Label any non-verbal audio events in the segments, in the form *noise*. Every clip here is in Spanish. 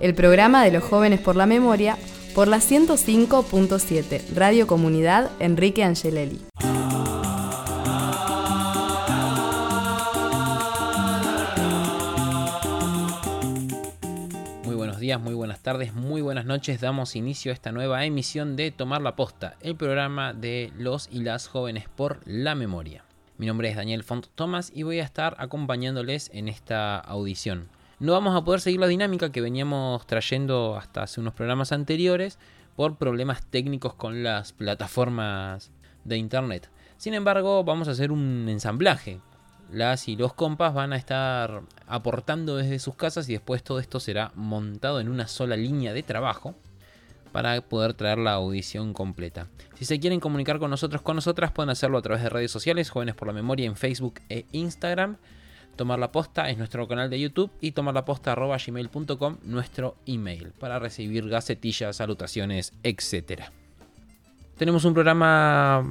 el programa de los jóvenes por la memoria, por la 105.7, Radio Comunidad Enrique Angelelli. Muy buenos días, muy buenas tardes, muy buenas noches. Damos inicio a esta nueva emisión de Tomar la Posta, el programa de los y las jóvenes por la memoria. Mi nombre es Daniel Font Thomas y voy a estar acompañándoles en esta audición no vamos a poder seguir la dinámica que veníamos trayendo hasta hace unos programas anteriores por problemas técnicos con las plataformas de internet. Sin embargo, vamos a hacer un ensamblaje. Las y los compas van a estar aportando desde sus casas y después todo esto será montado en una sola línea de trabajo para poder traer la audición completa. Si se quieren comunicar con nosotros, con nosotras, pueden hacerlo a través de redes sociales, Jóvenes por la Memoria en Facebook e Instagram. Tomar la Posta es nuestro canal de YouTube y tomarlaposta.gmail.com nuestro email para recibir gacetillas, salutaciones, etc. Tenemos un programa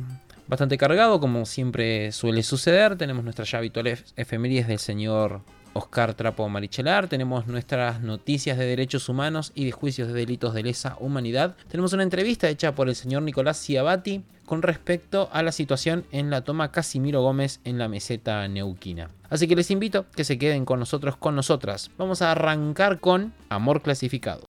bastante cargado, como siempre suele suceder. Tenemos nuestra ya habitual efemérides del señor Oscar Trapo Marichelar, tenemos nuestras noticias de derechos humanos y de juicios de delitos de lesa humanidad. Tenemos una entrevista hecha por el señor Nicolás Ciabati con respecto a la situación en la toma Casimiro Gómez en la meseta neuquina. Así que les invito que se queden con nosotros, con nosotras. Vamos a arrancar con Amor Clasificado.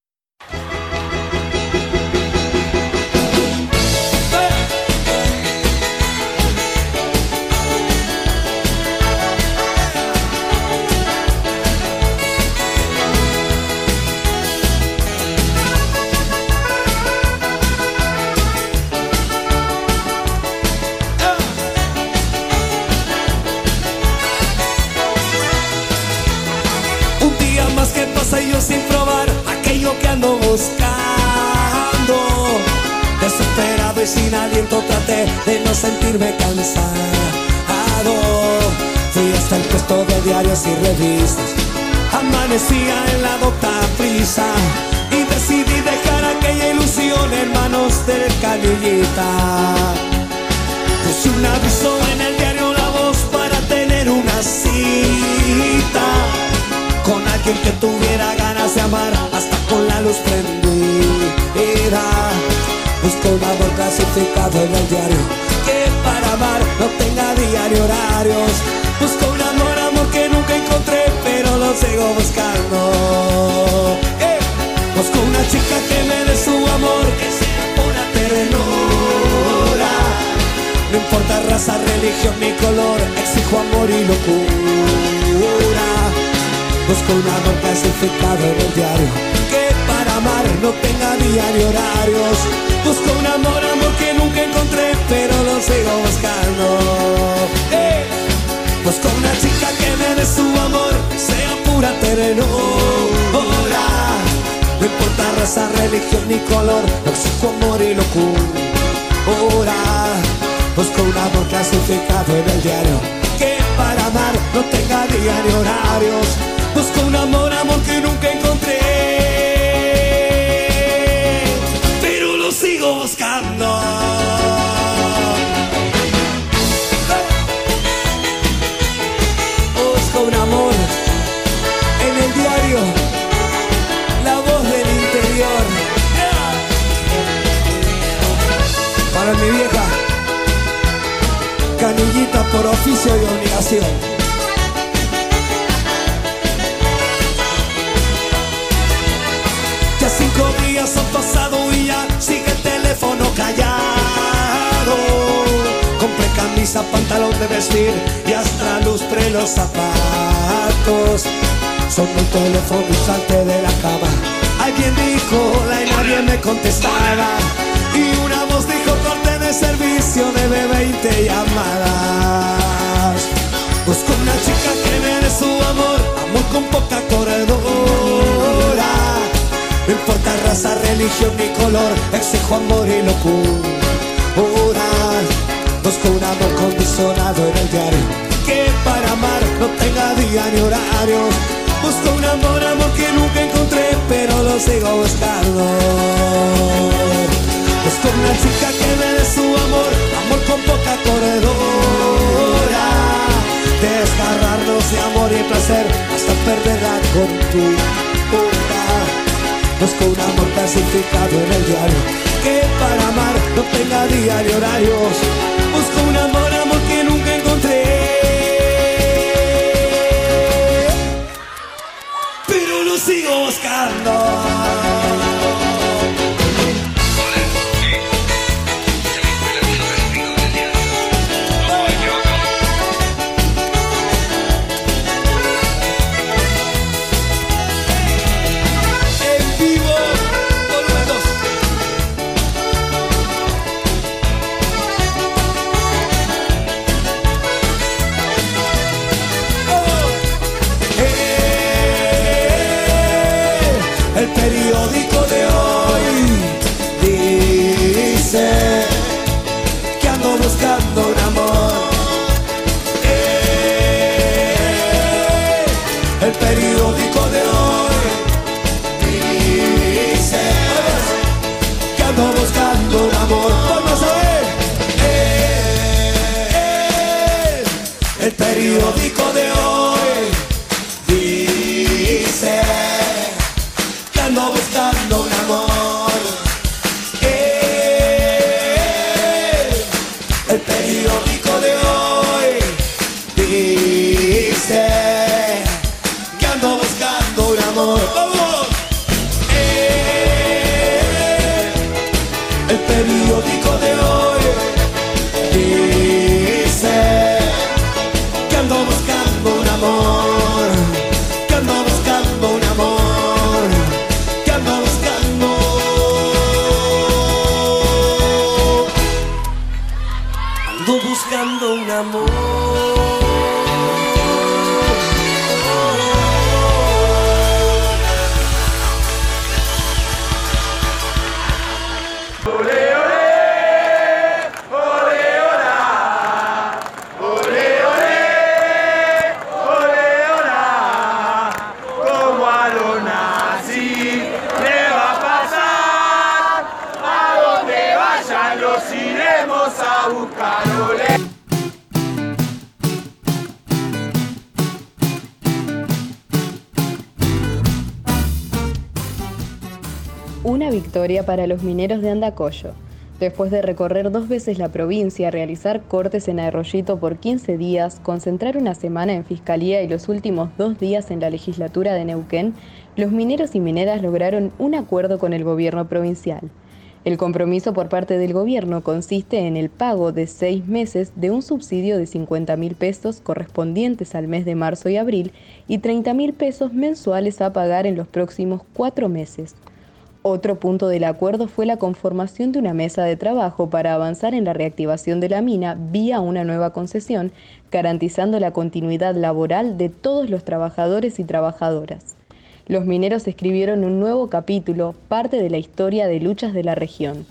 Desesperado y sin aliento traté de no sentirme cansado. Fui hasta el puesto de diarios y revistas. Amanecía en la docta prisa y decidí dejar aquella ilusión en manos del canillita. Puse un aviso en el diario La Voz para tener una cita con alguien que tuviera ganas de amar hasta con la luz prendida. Amor clasificado en el diario que para amar no tenga diario horarios. Busco un amor, amor que nunca encontré, pero lo sigo buscando. Eh, busco una chica que me dé su amor, que sea pura ternura. No importa raza, religión ni color, exijo amor y locura. Busco un amor clasificado en el diario no tenga día ni horarios. Busco un amor, amor que nunca encontré Pero lo sigo buscando. Busco una chica que me dé su amor Sea pura ternura No importa raza, religión ni color Exijo amor y locura. Busco un amor clasificado en el diario Que para amar no tenga día ni horarios. Busco un amor, amor que nunca encontré. Para mi vieja, canillita por oficio y obligación. Ya cinco días han pasado y ya sigue el teléfono callado. Compré camisa, pantalón de vestir y hasta lustré los zapatos. Son el teléfono y salte de la cama. Alguien dijo hola y nadie me contestaba. Y una voz dijo servicio, debe 20 llamadas. Busco una chica que me su amor, amor con poca corredora. No importa raza, religión ni color, exijo amor y locura. Busco un amor condicionado en el diario, que para amar no tenga día ni horarios. Busco un amor, amor que nunca encontré, pero lo sigo buscando. Busco una chica que me dé su amor, amor con poca corredora. Desgarrarnos de amor y placer hasta perderla con tu Busco un amor clasificado en el diario Que para amar no tenga día ni horarios Busco un amor, amor que nunca encontré. Pero lo sigo buscando periódico de hoy dice que ando buscando un amor, que ando buscando un amor, que ando buscando. Ando buscando un amor. Para los mineros de Andacollo. Después de recorrer dos veces la provincia, realizar cortes en Arroyito por 15 días, concentrar una semana en Fiscalía y los últimos dos días en la legislatura de Neuquén, los mineros y mineras lograron un acuerdo con el gobierno provincial. El compromiso por parte del gobierno consiste en el pago de seis meses de un subsidio de 50 mil pesos correspondientes al mes de marzo y abril y 30 mil pesos mensuales a pagar en los próximos cuatro meses. Otro punto del acuerdo fue la conformación de una mesa de trabajo para avanzar en la reactivación de la mina vía una nueva concesión, garantizando la continuidad laboral de todos los trabajadores y trabajadoras. Los mineros escribieron un nuevo capítulo, parte de la historia de luchas de la región.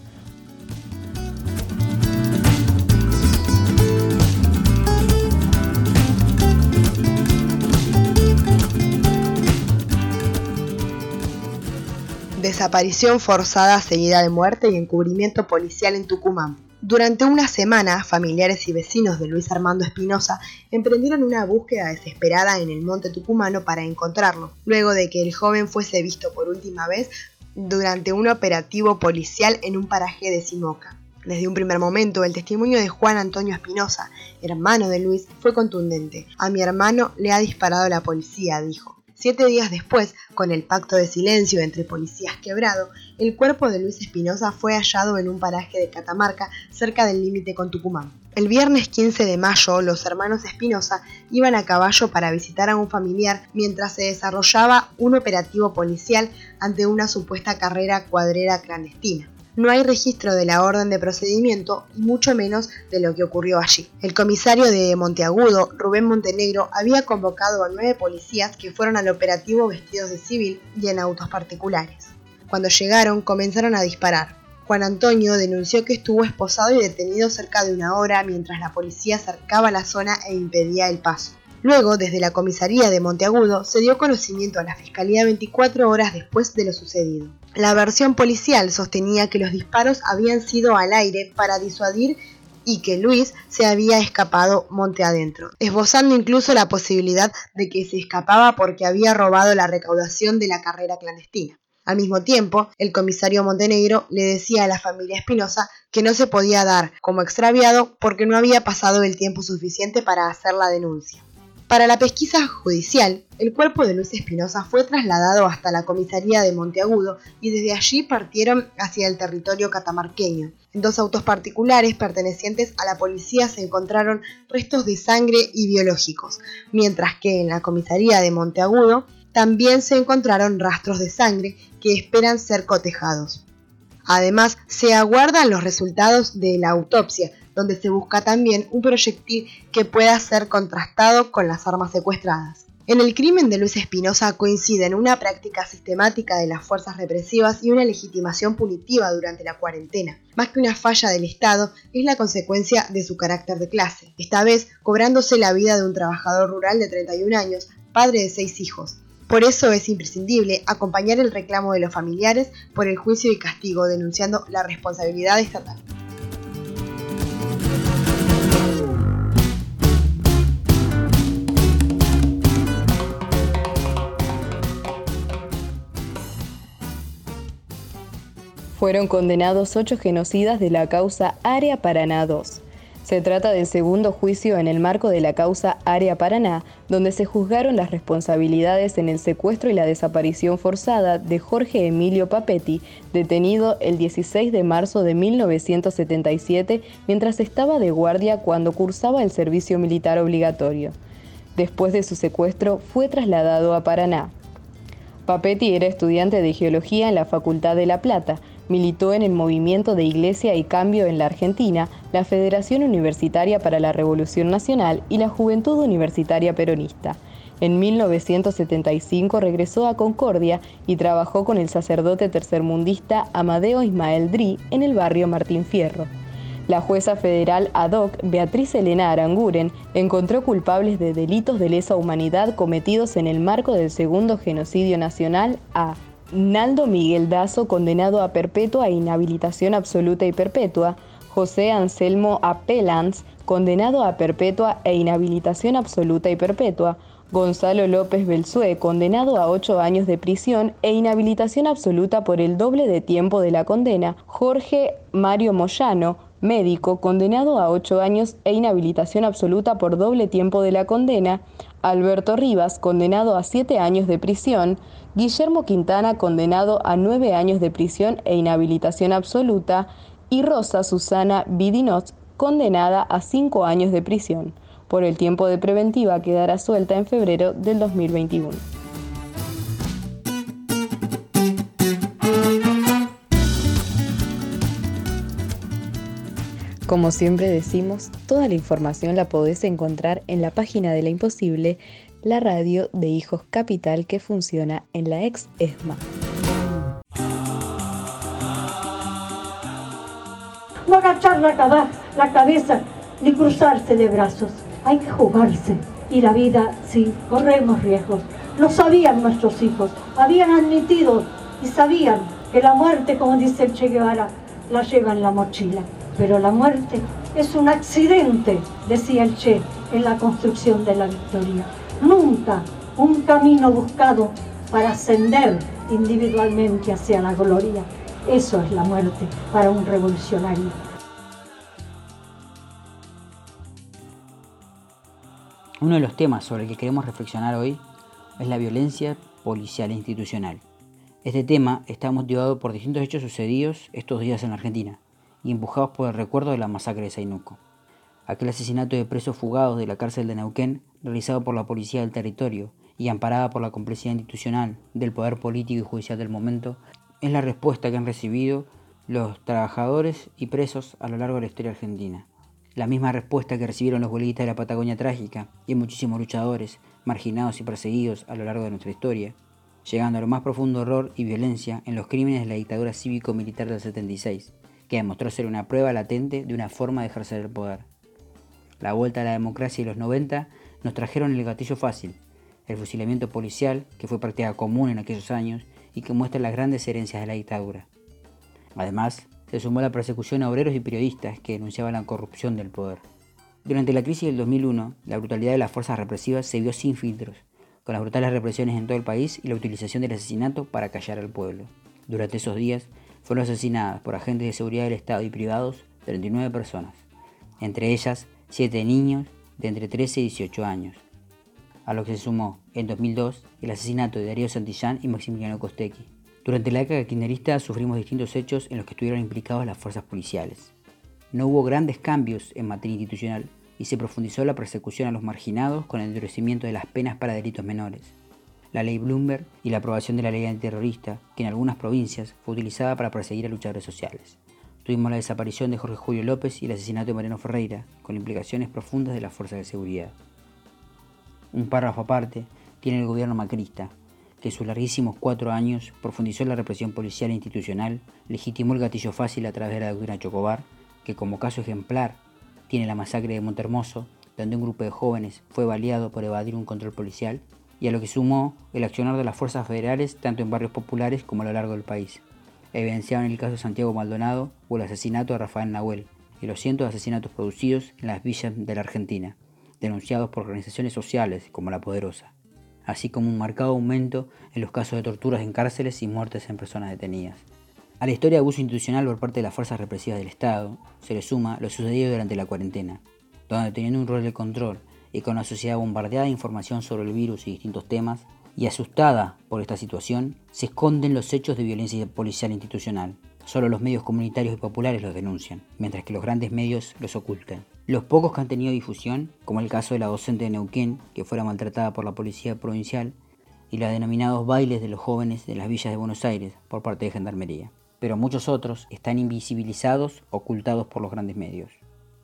Desaparición forzada seguida de muerte y encubrimiento policial en Tucumán. Durante una semana, familiares y vecinos de Luis Armando Espinosa emprendieron una búsqueda desesperada en el monte tucumano para encontrarlo, luego de que el joven fuese visto por última vez durante un operativo policial en un paraje de Simoca. Desde un primer momento, el testimonio de Juan Antonio Espinosa, hermano de Luis, fue contundente. A mi hermano le ha disparado la policía, dijo. Siete días después, con el pacto de silencio entre policías quebrado, el cuerpo de Luis Espinosa fue hallado en un paraje de Catamarca cerca del límite con Tucumán. El viernes 15 de mayo, los hermanos Espinosa iban a caballo para visitar a un familiar mientras se desarrollaba un operativo policial ante una supuesta carrera cuadrera clandestina no hay registro de la orden de procedimiento y mucho menos de lo que ocurrió allí. El comisario de Monteagudo, Rubén Montenegro, había convocado a nueve policías que fueron al operativo vestidos de civil y en autos particulares. Cuando llegaron comenzaron a disparar. Juan Antonio denunció que estuvo esposado y detenido cerca de una hora mientras la policía cercaba la zona e impedía el paso. Luego, desde la comisaría de Monteagudo, se dio conocimiento a la Fiscalía 24 horas después de lo sucedido. La versión policial sostenía que los disparos habían sido al aire para disuadir y que Luis se había escapado monte adentro, esbozando incluso la posibilidad de que se escapaba porque había robado la recaudación de la carrera clandestina. Al mismo tiempo, el comisario Montenegro le decía a la familia Espinosa que no se podía dar como extraviado porque no había pasado el tiempo suficiente para hacer la denuncia. Para la pesquisa judicial, el cuerpo de Luis Espinosa fue trasladado hasta la comisaría de Monteagudo y desde allí partieron hacia el territorio catamarqueño. En dos autos particulares pertenecientes a la policía se encontraron restos de sangre y biológicos, mientras que en la comisaría de Monteagudo también se encontraron rastros de sangre que esperan ser cotejados. Además, se aguardan los resultados de la autopsia, donde se busca también un proyectil que pueda ser contrastado con las armas secuestradas. En el crimen de Luis Espinosa coinciden una práctica sistemática de las fuerzas represivas y una legitimación punitiva durante la cuarentena. Más que una falla del Estado, es la consecuencia de su carácter de clase, esta vez cobrándose la vida de un trabajador rural de 31 años, padre de seis hijos. Por eso es imprescindible acompañar el reclamo de los familiares por el juicio y castigo, denunciando la responsabilidad estatal. Fueron condenados ocho genocidas de la causa Área Paraná II. Se trata del segundo juicio en el marco de la causa Área Paraná, donde se juzgaron las responsabilidades en el secuestro y la desaparición forzada de Jorge Emilio Papetti, detenido el 16 de marzo de 1977 mientras estaba de guardia cuando cursaba el servicio militar obligatorio. Después de su secuestro, fue trasladado a Paraná. Papetti era estudiante de geología en la Facultad de La Plata, Militó en el movimiento de Iglesia y Cambio en la Argentina, la Federación Universitaria para la Revolución Nacional y la Juventud Universitaria Peronista. En 1975 regresó a Concordia y trabajó con el sacerdote tercermundista Amadeo Ismael Dri en el barrio Martín Fierro. La jueza federal ad hoc Beatriz Elena Aranguren encontró culpables de delitos de lesa humanidad cometidos en el marco del segundo genocidio nacional a Naldo Miguel Dazo, condenado a perpetua e inhabilitación absoluta y perpetua, José Anselmo Apelans, condenado a perpetua e inhabilitación absoluta y perpetua, Gonzalo López Belsué, condenado a ocho años de prisión e inhabilitación absoluta por el doble de tiempo de la condena, Jorge Mario Moyano, médico, condenado a ocho años e inhabilitación absoluta por doble tiempo de la condena, Alberto Rivas, condenado a siete años de prisión, Guillermo Quintana, condenado a nueve años de prisión e inhabilitación absoluta, y Rosa Susana Vidinot, condenada a cinco años de prisión. Por el tiempo de preventiva quedará suelta en febrero del 2021. Como siempre decimos, toda la información la podés encontrar en la página de La Imposible la radio de Hijos Capital que funciona en la ex ESMA. No agachar la, cabeza ni cruzarse de brazos. Hay que jugarse. Y la vida, sí, corremos riesgos. Lo sabían nuestros hijos. Habían admitido y sabían que la muerte, como dice Che Guevara, la lleva en la mochila. Pero la muerte es un accidente, decía el Che, en la construcción de la victoria. Nunca un camino buscado para ascender individualmente hacia la gloria. Eso es la muerte para un revolucionario. Uno de los temas sobre el que queremos reflexionar hoy es la violencia policial e institucional. Este tema está motivado por distintos hechos sucedidos estos días en la Argentina y empujados por el recuerdo de la masacre de Sainuco. Aquel asesinato de presos fugados de la cárcel de Neuquén, realizado por la policía del territorio y amparada por la complicidad institucional del poder político y judicial del momento, es la respuesta que han recibido los trabajadores y presos a lo largo de la historia argentina. La misma respuesta que recibieron los huelguistas de la Patagonia trágica y muchísimos luchadores, marginados y perseguidos a lo largo de nuestra historia, llegando a lo más profundo horror y violencia en los crímenes de la dictadura cívico-militar del 76, que demostró ser una prueba latente de una forma de ejercer el poder. La vuelta a la democracia y los 90 nos trajeron el gatillo fácil, el fusilamiento policial, que fue práctica común en aquellos años y que muestra las grandes herencias de la dictadura. Además, se sumó la persecución a obreros y periodistas que denunciaban la corrupción del poder. Durante la crisis del 2001, la brutalidad de las fuerzas represivas se vio sin filtros, con las brutales represiones en todo el país y la utilización del asesinato para callar al pueblo. Durante esos días fueron asesinadas por agentes de seguridad del Estado y privados 39 personas, entre ellas 7 niños de entre 13 y 18 años, a lo que se sumó en 2002 el asesinato de Darío Santillán y Maximiliano Costequi. Durante la década kirchnerista sufrimos distintos hechos en los que estuvieron implicados las fuerzas policiales. No hubo grandes cambios en materia institucional y se profundizó la persecución a los marginados con el endurecimiento de las penas para delitos menores. La ley Bloomberg y la aprobación de la ley antiterrorista, que en algunas provincias fue utilizada para perseguir a luchadores sociales. Tuvimos la desaparición de Jorge Julio López y el asesinato de Mariano Ferreira, con implicaciones profundas de las fuerzas de seguridad. Un párrafo aparte tiene el gobierno macrista, que en sus larguísimos cuatro años profundizó la represión policial e institucional, legitimó el gatillo fácil a través de la doctrina Chocobar, que como caso ejemplar tiene la masacre de Montermoso, donde un grupo de jóvenes fue baleado por evadir un control policial, y a lo que sumó el accionar de las fuerzas federales tanto en barrios populares como a lo largo del país, evidenciado en el caso de Santiago Maldonado o el asesinato de Rafael Nahuel y los cientos de asesinatos producidos en las villas de la Argentina denunciados por organizaciones sociales como La Poderosa, así como un marcado aumento en los casos de torturas en cárceles y muertes en personas detenidas. A la historia de abuso institucional por parte de las fuerzas represivas del Estado se le suma lo sucedido durante la cuarentena, donde teniendo un rol de control y con una sociedad bombardeada de información sobre el virus y distintos temas, y asustada por esta situación, se esconden los hechos de violencia policial institucional. Solo los medios comunitarios y populares los denuncian, mientras que los grandes medios los ocultan. Los pocos que han tenido difusión, como el caso de la docente de Neuquén, que fuera maltratada por la policía provincial, y los denominados bailes de los jóvenes de las villas de Buenos Aires por parte de Gendarmería. Pero muchos otros están invisibilizados, ocultados por los grandes medios.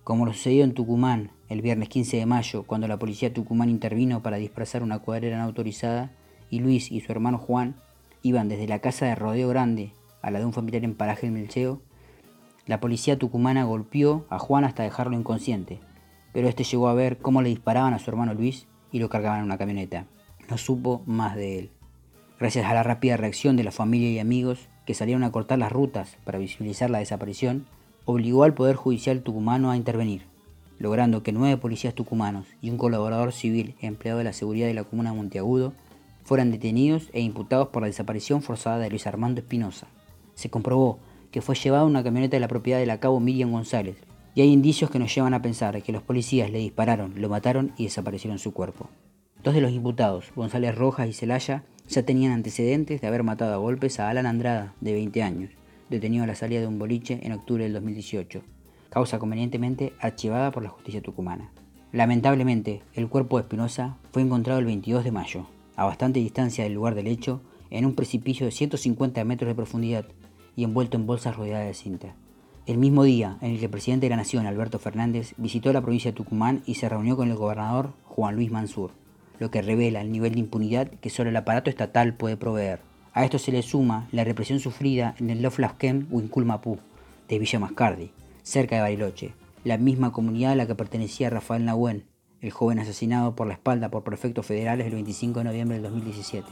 Como lo sucedió en Tucumán el viernes 15 de mayo, cuando la policía Tucumán intervino para dispersar una cuadrera no autorizada, y Luis y su hermano Juan iban desde la casa de Rodeo Grande a la de un familiar en Paraje del Melcheo, la policía tucumana golpeó a Juan hasta dejarlo inconsciente, pero este llegó a ver cómo le disparaban a su hermano Luis y lo cargaban en una camioneta. No supo más de él. Gracias a la rápida reacción de la familia y amigos que salieron a cortar las rutas para visibilizar la desaparición, obligó al Poder Judicial tucumano a intervenir, logrando que nueve policías tucumanos y un colaborador civil empleado de la seguridad de la comuna de Monteagudo fueran detenidos e imputados por la desaparición forzada de Luis Armando Espinosa. Se comprobó que fue llevado una camioneta de la propiedad de la cabo Miriam González, y hay indicios que nos llevan a pensar que los policías le dispararon, lo mataron y desaparecieron su cuerpo. Dos de los imputados, González Rojas y Celaya, ya tenían antecedentes de haber matado a golpes a Alan Andrada, de 20 años, detenido a la salida de un boliche en octubre del 2018, causa convenientemente archivada por la justicia tucumana. Lamentablemente, el cuerpo de Espinosa fue encontrado el 22 de mayo, a bastante distancia del lugar del hecho, en un precipicio de 150 metros de profundidad, y envuelto en bolsas rodeadas de cinta. El mismo día en el que el presidente de la Nación, Alberto Fernández, visitó la provincia de Tucumán y se reunió con el gobernador Juan Luis Mansur, lo que revela el nivel de impunidad que solo el aparato estatal puede proveer. A esto se le suma la represión sufrida en el Loflasquem Huinculmapú, de Villa Mascardi, cerca de Bariloche, la misma comunidad a la que pertenecía Rafael Nahuel, el joven asesinado por la espalda por prefectos federales el 25 de noviembre del 2017.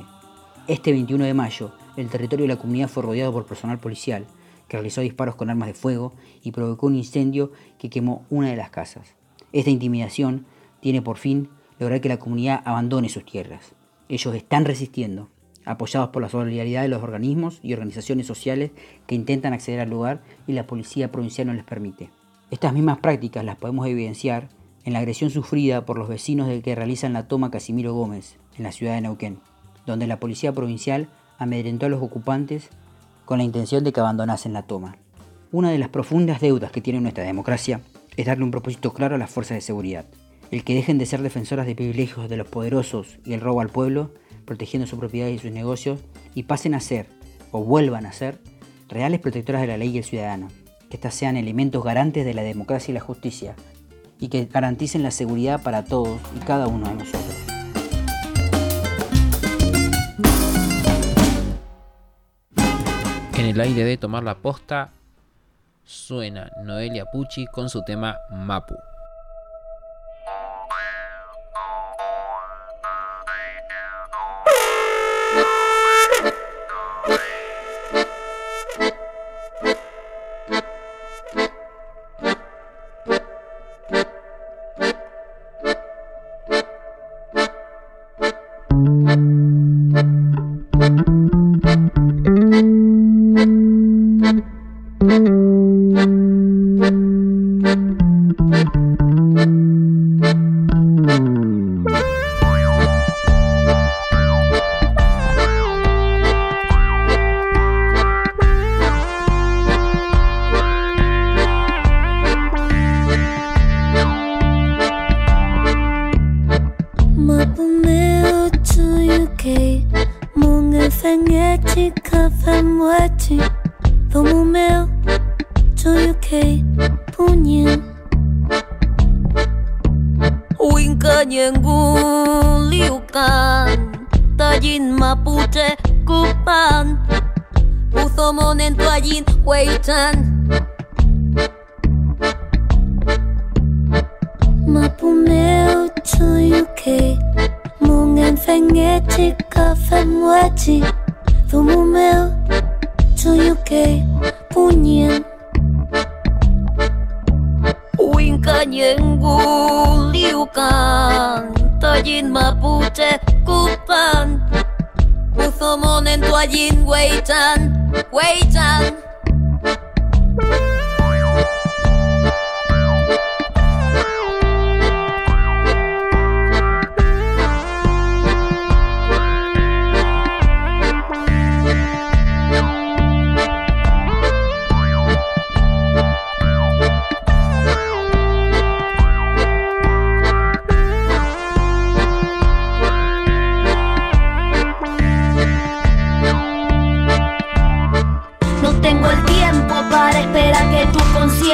Este 21 de mayo, el territorio de la comunidad fue rodeado por personal policial, que realizó disparos con armas de fuego y provocó un incendio que quemó una de las casas. Esta intimidación tiene por fin lograr que la comunidad abandone sus tierras. Ellos están resistiendo, apoyados por la solidaridad de los organismos y organizaciones sociales que intentan acceder al lugar y la policía provincial no les permite. Estas mismas prácticas las podemos evidenciar en la agresión sufrida por los vecinos del que realizan la toma Casimiro Gómez, en la ciudad de Neuquén, donde la policía provincial amedrentó a los ocupantes con la intención de que abandonasen la toma. Una de las profundas deudas que tiene nuestra democracia es darle un propósito claro a las fuerzas de seguridad, el que dejen de ser defensoras de privilegios de los poderosos y el robo al pueblo, protegiendo su propiedad y sus negocios, y pasen a ser, o vuelvan a ser, reales protectoras de la ley y el ciudadano, que éstas sean elementos garantes de la democracia y la justicia, y que garanticen la seguridad para todos y cada uno de nosotros. En el aire de tomar la posta suena Noelia Pucci con su tema Mapu. 생애지 카페 외지? 너무 매우 조육해 뿐인 윙간 연구 리우간 따진 마부제 구판 웃어모낸 따진 웨이찬 poética, famoete Fumo meu, sonho que punha O encanhengo, Tajin mapuche, cupan Uzo monen toallin, weitan, weitan Thank you.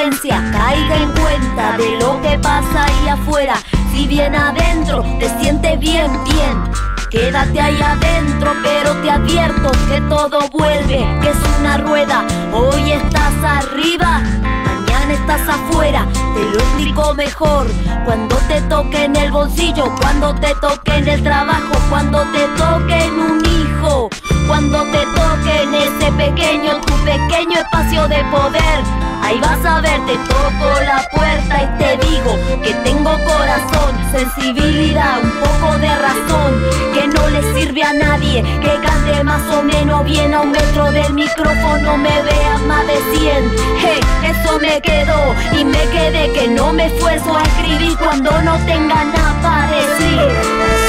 Caiga en cuenta de lo que pasa ahí afuera. Si bien adentro te sientes bien, bien. Quédate ahí adentro, pero te advierto que todo vuelve, que es una rueda. Hoy estás arriba, mañana estás afuera. Te lo explico mejor cuando te toque en el bolsillo, cuando te toque en el trabajo, cuando te toque en un hijo, cuando te toque en ese pequeño, tu pequeño espacio de poder. Ahí vas a ver, te toco la puerta y te digo que tengo corazón, sensibilidad, un poco de razón, que no le sirve a nadie, que cante más o menos bien a un metro del micrófono, me vea más de 100. Hey, eso me quedó y me quedé que no me esfuerzo a escribir cuando no tenga nada para decir.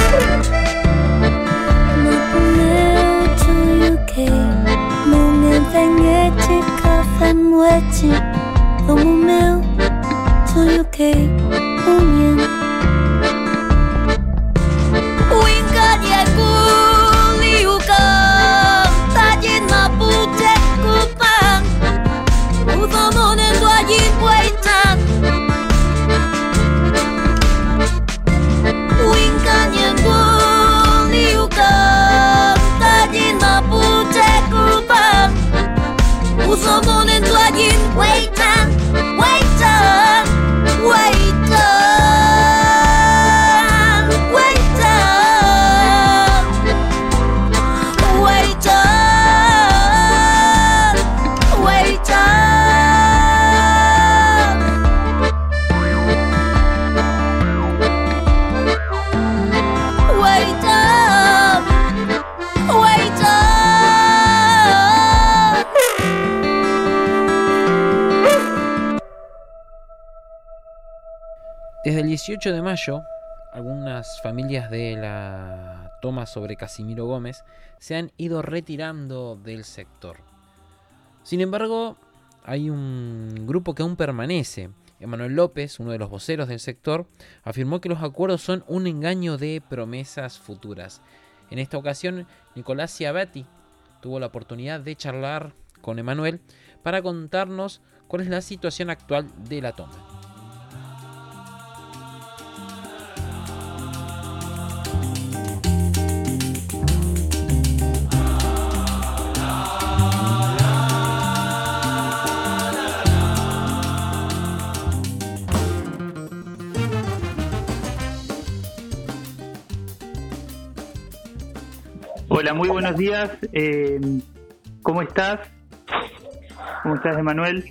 Fengeti, kafen weti Thumu meu, tuyuke, umi 18 de mayo, algunas familias de la toma sobre Casimiro Gómez se han ido retirando del sector. Sin embargo, hay un grupo que aún permanece. Emanuel López, uno de los voceros del sector, afirmó que los acuerdos son un engaño de promesas futuras. En esta ocasión, Nicolás Ciabatti tuvo la oportunidad de charlar con Emanuel para contarnos cuál es la situación actual de la toma. Hola, muy buenos días. Eh, ¿Cómo estás? ¿Cómo estás, Emanuel?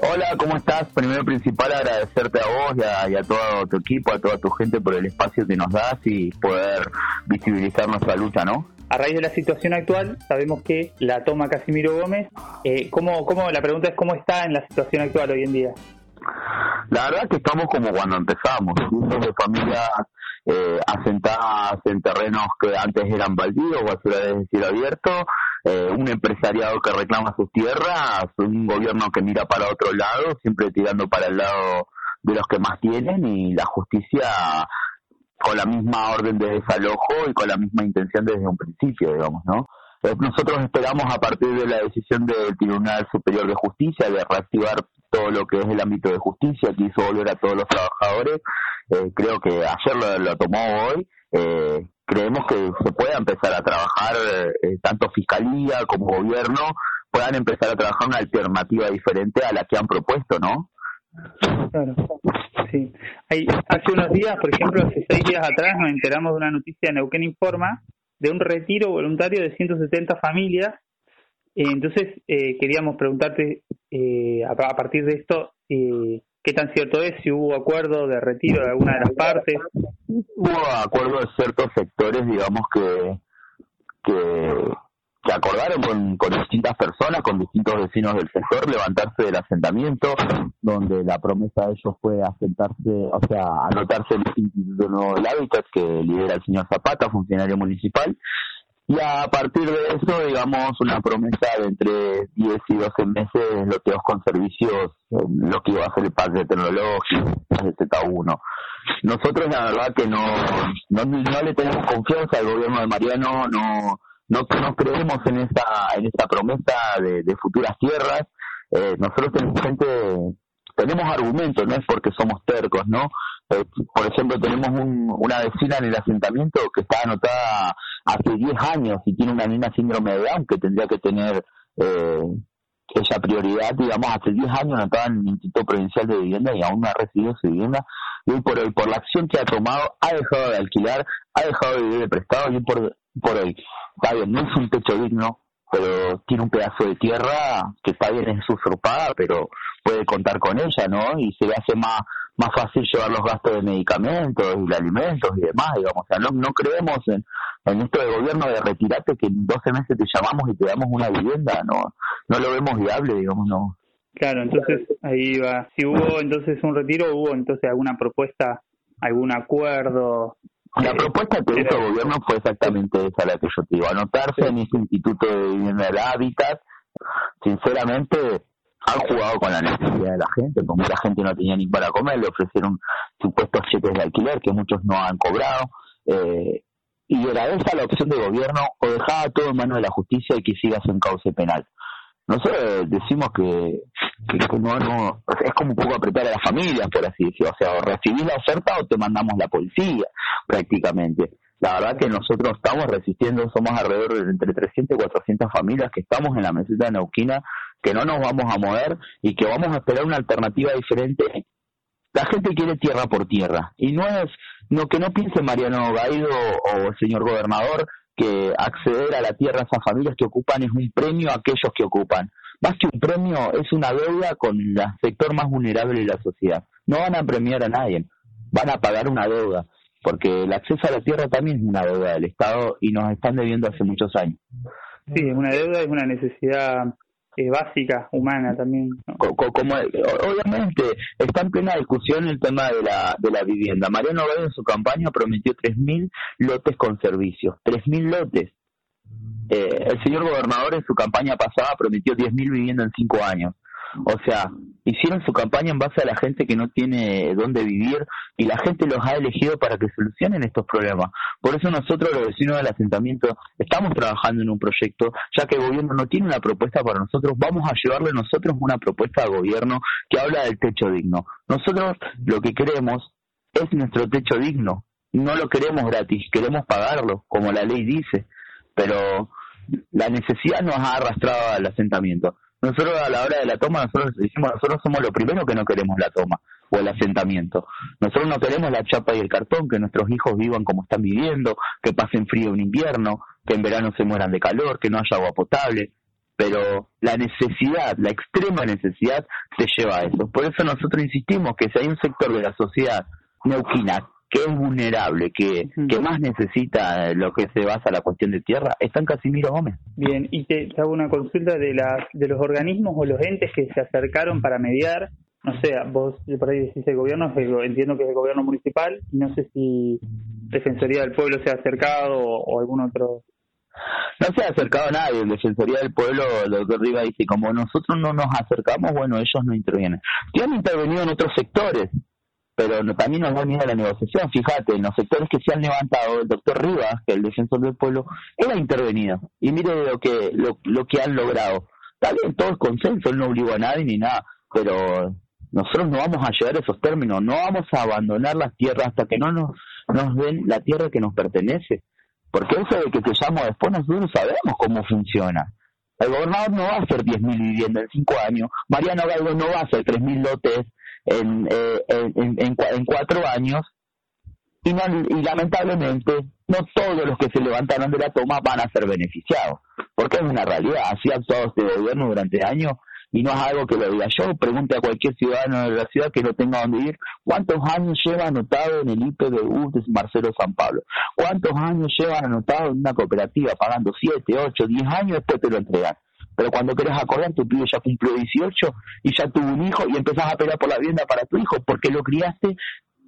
Hola, ¿cómo estás? Primero principal agradecerte a vos y a, y a todo tu equipo, a toda tu gente por el espacio que nos das y poder visibilizar nuestra lucha, ¿no? A raíz de la situación actual, sabemos que la toma Casimiro Gómez, eh, ¿cómo, cómo, la pregunta es cómo está en la situación actual hoy en día? La verdad que estamos como cuando empezamos, grupos de familias eh, asentadas en terrenos que antes eran baldíos, ciudades de cielo abierto, eh, un empresariado que reclama sus tierras, un gobierno que mira para otro lado, siempre tirando para el lado de los que más tienen y la justicia con la misma orden de desalojo y con la misma intención desde un principio, digamos, ¿no? Eh, nosotros esperamos a partir de la decisión del Tribunal Superior de Justicia de reactivar todo lo que es el ámbito de justicia que hizo volver a todos los trabajadores. Eh, creo que ayer lo, tomó hoy. Eh, creemos que se pueda empezar a trabajar, eh, tanto fiscalía como gobierno, puedan empezar a trabajar una alternativa diferente a la que han propuesto, ¿no? Claro, sí. Hay, hace unos días, por ejemplo, hace seis días atrás nos enteramos de una noticia de Neuquén Informa de un retiro voluntario de 170 familias. Eh, entonces, eh, queríamos preguntarte eh, a, partir de esto, eh, ¿qué tan cierto es? Si hubo acuerdo de retiro de alguna de las partes. Hubo acuerdo de ciertos sectores, digamos, que, que, acordaron con, con distintas personas, con distintos vecinos del sector, levantarse del asentamiento, donde la promesa de ellos fue asentarse, o sea, anotarse el Instituto Nuevo del Hábitat que lidera el señor Zapata, funcionario municipal, y a partir de eso, digamos, una promesa de entre 10 y 12 meses, loteos con servicios, lo que iba a ser el parque tecnológico, el Z1. Nosotros la verdad que no, no, no le tenemos confianza al gobierno de Mariano, no, no, creemos en esa, en esa promesa de, de futuras tierras. Eh, nosotros tenemos gente, tenemos argumentos, no es porque somos tercos, ¿no? Eh, por ejemplo, tenemos un, una vecina en el asentamiento que está anotada hace 10 años y tiene una niña síndrome de Down que tendría que tener eh, esa prioridad, digamos, hace 10 años anotada en el Instituto Provincial de Vivienda y aún no ha recibido su vivienda. Y hoy por hoy, por la acción que ha tomado, ha dejado de alquilar, ha dejado de vivir de prestado y hoy por, por hoy, está bien, no es un techo digno, pero tiene un pedazo de tierra que está bien, es usurpada, pero puede contar con ella, ¿no? Y se le hace más más fácil llevar los gastos de medicamentos y de alimentos y demás, digamos. O sea, no, no creemos en, en esto de gobierno de retirarte que en 12 meses te llamamos y te damos una vivienda, no no lo vemos viable, digamos, no. Claro, entonces ahí va. Si hubo entonces un retiro, hubo entonces alguna propuesta, algún acuerdo. La eh, propuesta que hizo el gobierno fue exactamente esa la que yo te digo, anotarse en ese instituto de vivienda del hábitat. Sinceramente, han jugado con la necesidad de la gente, como la gente no tenía ni para comer, le ofrecieron supuestos cheques de alquiler que muchos no han cobrado, eh, y era esa la opción del gobierno, o dejaba todo en manos de la justicia y que sigas en cauce penal. Nosotros decimos que, que, no, es como un poco apretar a las familias, por así decirlo, o sea, o recibís la oferta o te mandamos la policía, prácticamente. La verdad que nosotros estamos resistiendo, somos alrededor de entre 300 y 400 familias que estamos en la meseta de Neuquina que no nos vamos a mover y que vamos a esperar una alternativa diferente. La gente quiere tierra por tierra y no es no que no piense Mariano Gaido o el señor gobernador que acceder a la tierra a esas familias que ocupan es un premio a aquellos que ocupan. Más que un premio es una deuda con el sector más vulnerable de la sociedad. No van a premiar a nadie, van a pagar una deuda, porque el acceso a la tierra también es una deuda del Estado y nos están debiendo hace muchos años. Sí, es una deuda, es una necesidad eh, básica, humana también. como obviamente está en plena discusión el tema de la de la vivienda. Mariano Gay en su campaña prometió 3.000 lotes con servicios, 3.000 lotes. Eh, el señor gobernador en su campaña pasada prometió 10.000 viviendas en cinco años. O sea, hicieron su campaña en base a la gente que no tiene dónde vivir y la gente los ha elegido para que solucionen estos problemas. Por eso nosotros, los vecinos del asentamiento, estamos trabajando en un proyecto, ya que el gobierno no tiene una propuesta para nosotros, vamos a llevarle nosotros una propuesta al gobierno que habla del techo digno. Nosotros lo que queremos es nuestro techo digno, no lo queremos gratis, queremos pagarlo, como la ley dice, pero la necesidad nos ha arrastrado al asentamiento. Nosotros a la hora de la toma, nosotros decimos, nosotros somos lo primero que no queremos la toma o el asentamiento. Nosotros no queremos la chapa y el cartón, que nuestros hijos vivan como están viviendo, que pasen frío en invierno, que en verano se mueran de calor, que no haya agua potable. Pero la necesidad, la extrema necesidad, se lleva a eso. Por eso nosotros insistimos que si hay un sector de la sociedad neuquina que es vulnerable, que, que más necesita lo que se basa la cuestión de tierra, está en Casimiro Gómez. Bien, y te, te hago una consulta de, las de los organismos o los entes que se acercaron para mediar. No sé, vos por ahí decís el gobierno, entiendo que es el gobierno municipal, y no sé si Defensoría del Pueblo se ha acercado o, o algún otro. No se ha acercado nadie, en Defensoría del Pueblo, el doctor Riva dice, como nosotros no nos acercamos, bueno, ellos no intervienen. Sí han intervenido en otros sectores, pero también nos da miedo la negociación. Fíjate, en los sectores que se han levantado, el doctor Rivas, que es el defensor del pueblo, él ha intervenido. Y mire lo que, lo, lo que han logrado. Está bien, todo es consenso, él no obligó a nadie ni nada, pero nosotros no vamos a llegar a esos términos, no vamos a abandonar las tierras hasta que no nos, nos den la tierra que nos pertenece. Porque eso de que te llamo después, nosotros sabemos cómo funciona. El gobernador no va a hacer 10.000 viviendas en cinco años, Mariano Galgo no va a hacer 3.000 lotes en, eh, en, en, en cua- en cuatro años, y, no- y lamentablemente no todos los que se levantaron de la toma van a ser beneficiados, porque es una realidad, así ha actuado este gobierno durante años y no es algo que lo diga yo, pregunte a cualquier ciudadano de la ciudad que no tenga dónde ir, ¿cuántos años lleva anotado en el IPBU de Marcelo San Pablo? ¿Cuántos años llevan anotado en una cooperativa pagando 7, 8, 10 años después te lo entregan? Pero cuando querés acordar, tu pibe ya cumplió 18 y ya tuvo un hijo y empezás a pelear por la vivienda para tu hijo porque lo criaste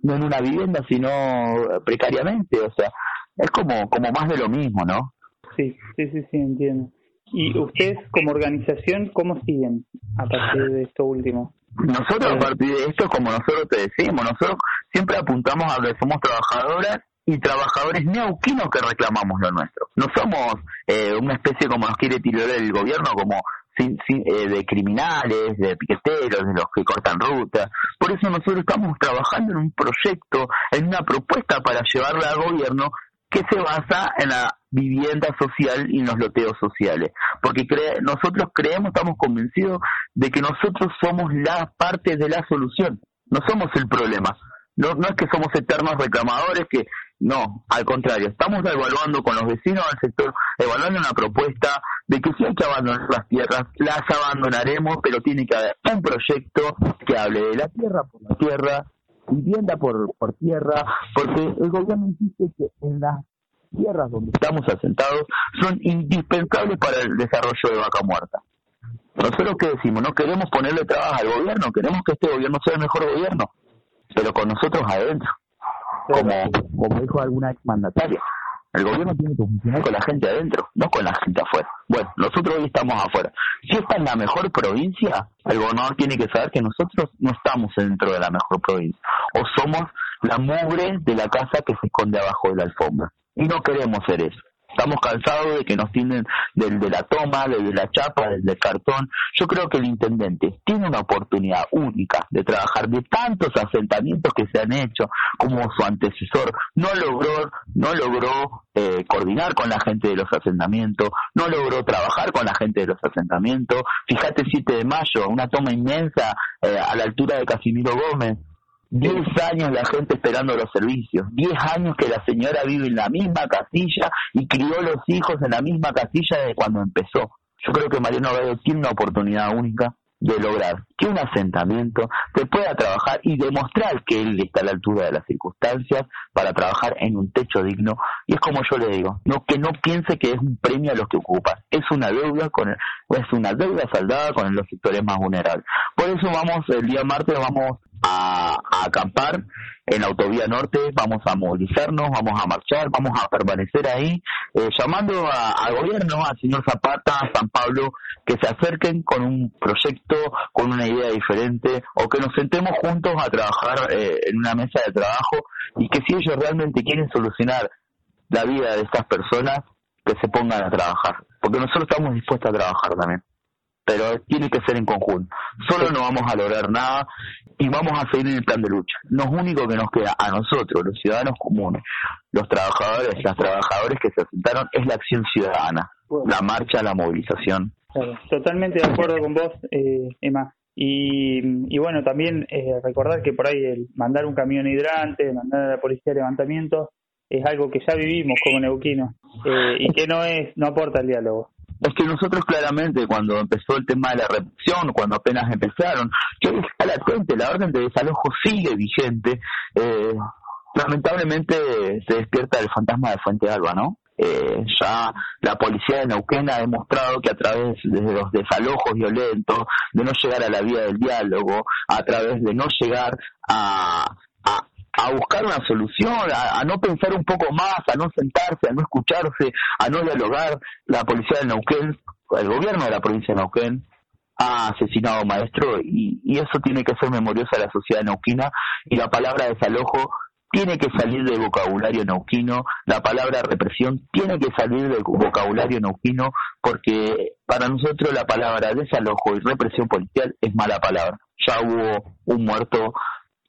no en una vivienda, sino eh, precariamente. O sea, es como, como más de lo mismo, ¿no? Sí, sí, sí, sí, entiendo. ¿Y ustedes como organización cómo siguen a partir de esto último? Nosotros a partir de esto, como nosotros te decimos, nosotros siempre apuntamos a que somos trabajadoras y trabajadores neuquinos que reclamamos lo nuestro. No somos eh, una especie como nos quiere tirar el gobierno, como sin- sin- eh, de criminales, de piqueteros, de los que cortan rutas. Por eso nosotros estamos trabajando en un proyecto, en una propuesta para llevarla al gobierno que se basa en la vivienda social y en los loteos sociales. Porque cre- nosotros creemos, estamos convencidos de que nosotros somos la parte de la solución, no somos el problema. No, no es que somos eternos reclamadores, que no, al contrario, estamos evaluando con los vecinos del sector, evaluando una propuesta de que si hay que abandonar las tierras, las abandonaremos, pero tiene que haber un proyecto que hable de la tierra por la tierra, vivienda por, por tierra, porque el gobierno insiste que en las tierras donde estamos asentados son indispensables para el desarrollo de Vaca Muerta. Nosotros qué decimos, no queremos ponerle trabas al gobierno, queremos que este gobierno sea el mejor gobierno, pero con nosotros adentro, como, como dijo alguna ex mandataria. El gobierno tiene que funcionar con la gente adentro, no con la gente afuera. Bueno, nosotros hoy estamos afuera. Si esta es la mejor provincia, el gobernador tiene que saber que nosotros no estamos dentro de la mejor provincia. O somos la mugre de la casa que se esconde abajo de la alfombra. Y no queremos ser eso. Estamos cansados de que nos tienen del de la toma, del de la chapa, del del cartón. Yo creo que el intendente tiene una oportunidad única de trabajar de tantos asentamientos que se han hecho como su antecesor. No logró, no logró eh, coordinar con la gente de los asentamientos, no logró trabajar con la gente de los asentamientos. Fíjate 7 de mayo, una toma inmensa eh, a la altura de Casimiro Gómez. Diez años la gente esperando los servicios, diez años que la señora vive en la misma casilla y crió los hijos en la misma casilla desde cuando empezó. Yo creo que Mariano Gallo tiene una oportunidad única de lograr que un asentamiento te pueda trabajar y demostrar que él está a la altura de las circunstancias para trabajar en un techo digno. Y es como yo le digo, no que no piense que es un premio a los que ocupan, es una deuda con el, es una deuda saldada con los sectores más vulnerables. Por eso vamos el día martes vamos a, a acampar en autovía norte, vamos a movilizarnos, vamos a marchar, vamos a permanecer ahí, eh, llamando al gobierno, al señor Zapata, a San Pablo, que se acerquen con un proyecto, con una idea diferente, o que nos sentemos juntos a trabajar eh, en una mesa de trabajo y que si ellos realmente quieren solucionar la vida de estas personas, que se pongan a trabajar, porque nosotros estamos dispuestos a trabajar también. Pero tiene que ser en conjunto. Solo no vamos a lograr nada y vamos a seguir en el plan de lucha. Lo único que nos queda a nosotros, los ciudadanos comunes, los trabajadores, las trabajadoras que se asentaron, es la acción ciudadana, la marcha, la movilización. Claro, totalmente de acuerdo con vos, eh, Emma. Y, y bueno, también eh, recordar que por ahí el mandar un camión hidrante, mandar a la policía de levantamientos, es algo que ya vivimos como neuquinos eh, y que no es no aporta el diálogo. Es que nosotros claramente cuando empezó el tema de la represión, cuando apenas empezaron, yo dije a la gente, la orden de desalojo sigue vigente, eh, lamentablemente se despierta el fantasma de Fuente Alba, ¿no? Eh, ya la policía de Neuquén ha demostrado que a través de los desalojos violentos, de no llegar a la vía del diálogo, a través de no llegar a, a, a buscar una solución, a, no pensar un poco más, a no sentarse, a no escucharse, a no dialogar, la policía de Neuquén, el gobierno de la provincia de Neuquén, ha asesinado a un maestro y, y eso tiene que ser memoriosa a la sociedad neuquina y la palabra desalojo tiene que salir del vocabulario neuquino, la palabra represión tiene que salir del vocabulario neuquino porque para nosotros la palabra desalojo y represión policial es mala palabra. Ya hubo un muerto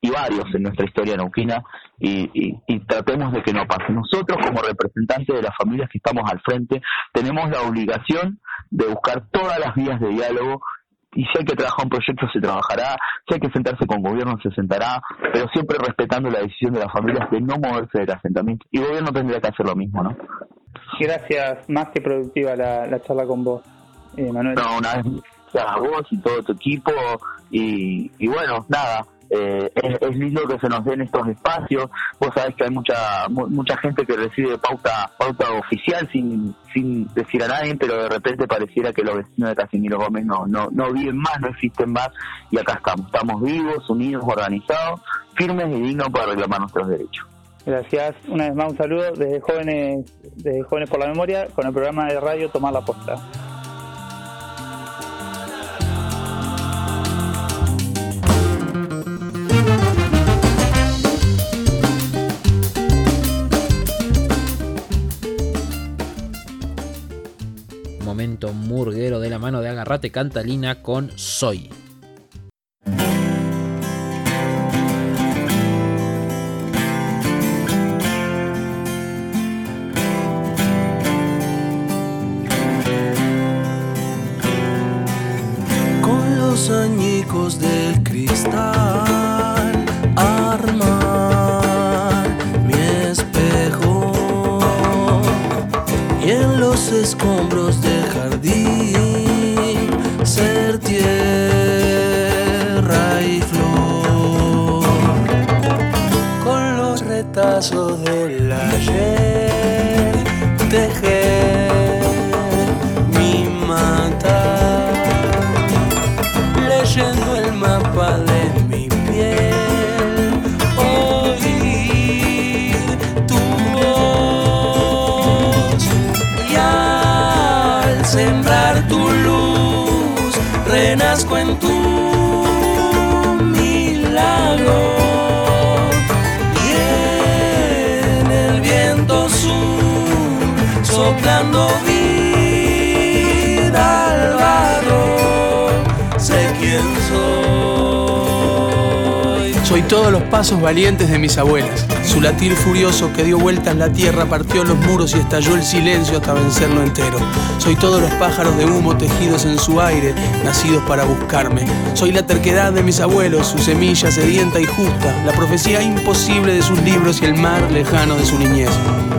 y varios en nuestra historia neuquina y, y, y tratemos de que no pase. Nosotros como representantes de las familias que estamos al frente tenemos la obligación de buscar todas las vías de diálogo y si hay que trabajar un proyecto se trabajará, si hay que sentarse con gobierno se sentará, pero siempre respetando la decisión de las familias de no moverse del asentamiento. Y el gobierno tendría que hacer lo mismo, ¿no? Gracias, más que productiva la, la charla con vos, eh, Manuel. No, una vez a vos y todo tu equipo y, y bueno, nada, eh, es, lindo que se nos den estos espacios. Vos sabés que hay mucha mu- mucha gente que recibe pauta pauta oficial sin sin decir a nadie, pero de repente pareciera que los vecinos de Casimiro Gómez no no no viven más, no existen más y acá estamos, estamos vivos, unidos, organizados, firmes y dignos para reclamar nuestros derechos. Gracias. Una vez más un saludo desde jóvenes, desde jóvenes por la memoria con el programa de radio Tomar la Posta. Agarrate Cantalina con Soy. Valientes de mis abuelas. Su latir furioso que dio vueltas la tierra, partió los muros y estalló el silencio hasta vencerlo entero. Soy todos los pájaros de humo tejidos en su aire, nacidos para buscarme. Soy la terquedad de mis abuelos, su semilla sedienta y justa, la profecía imposible de sus libros y el mar lejano de su niñez.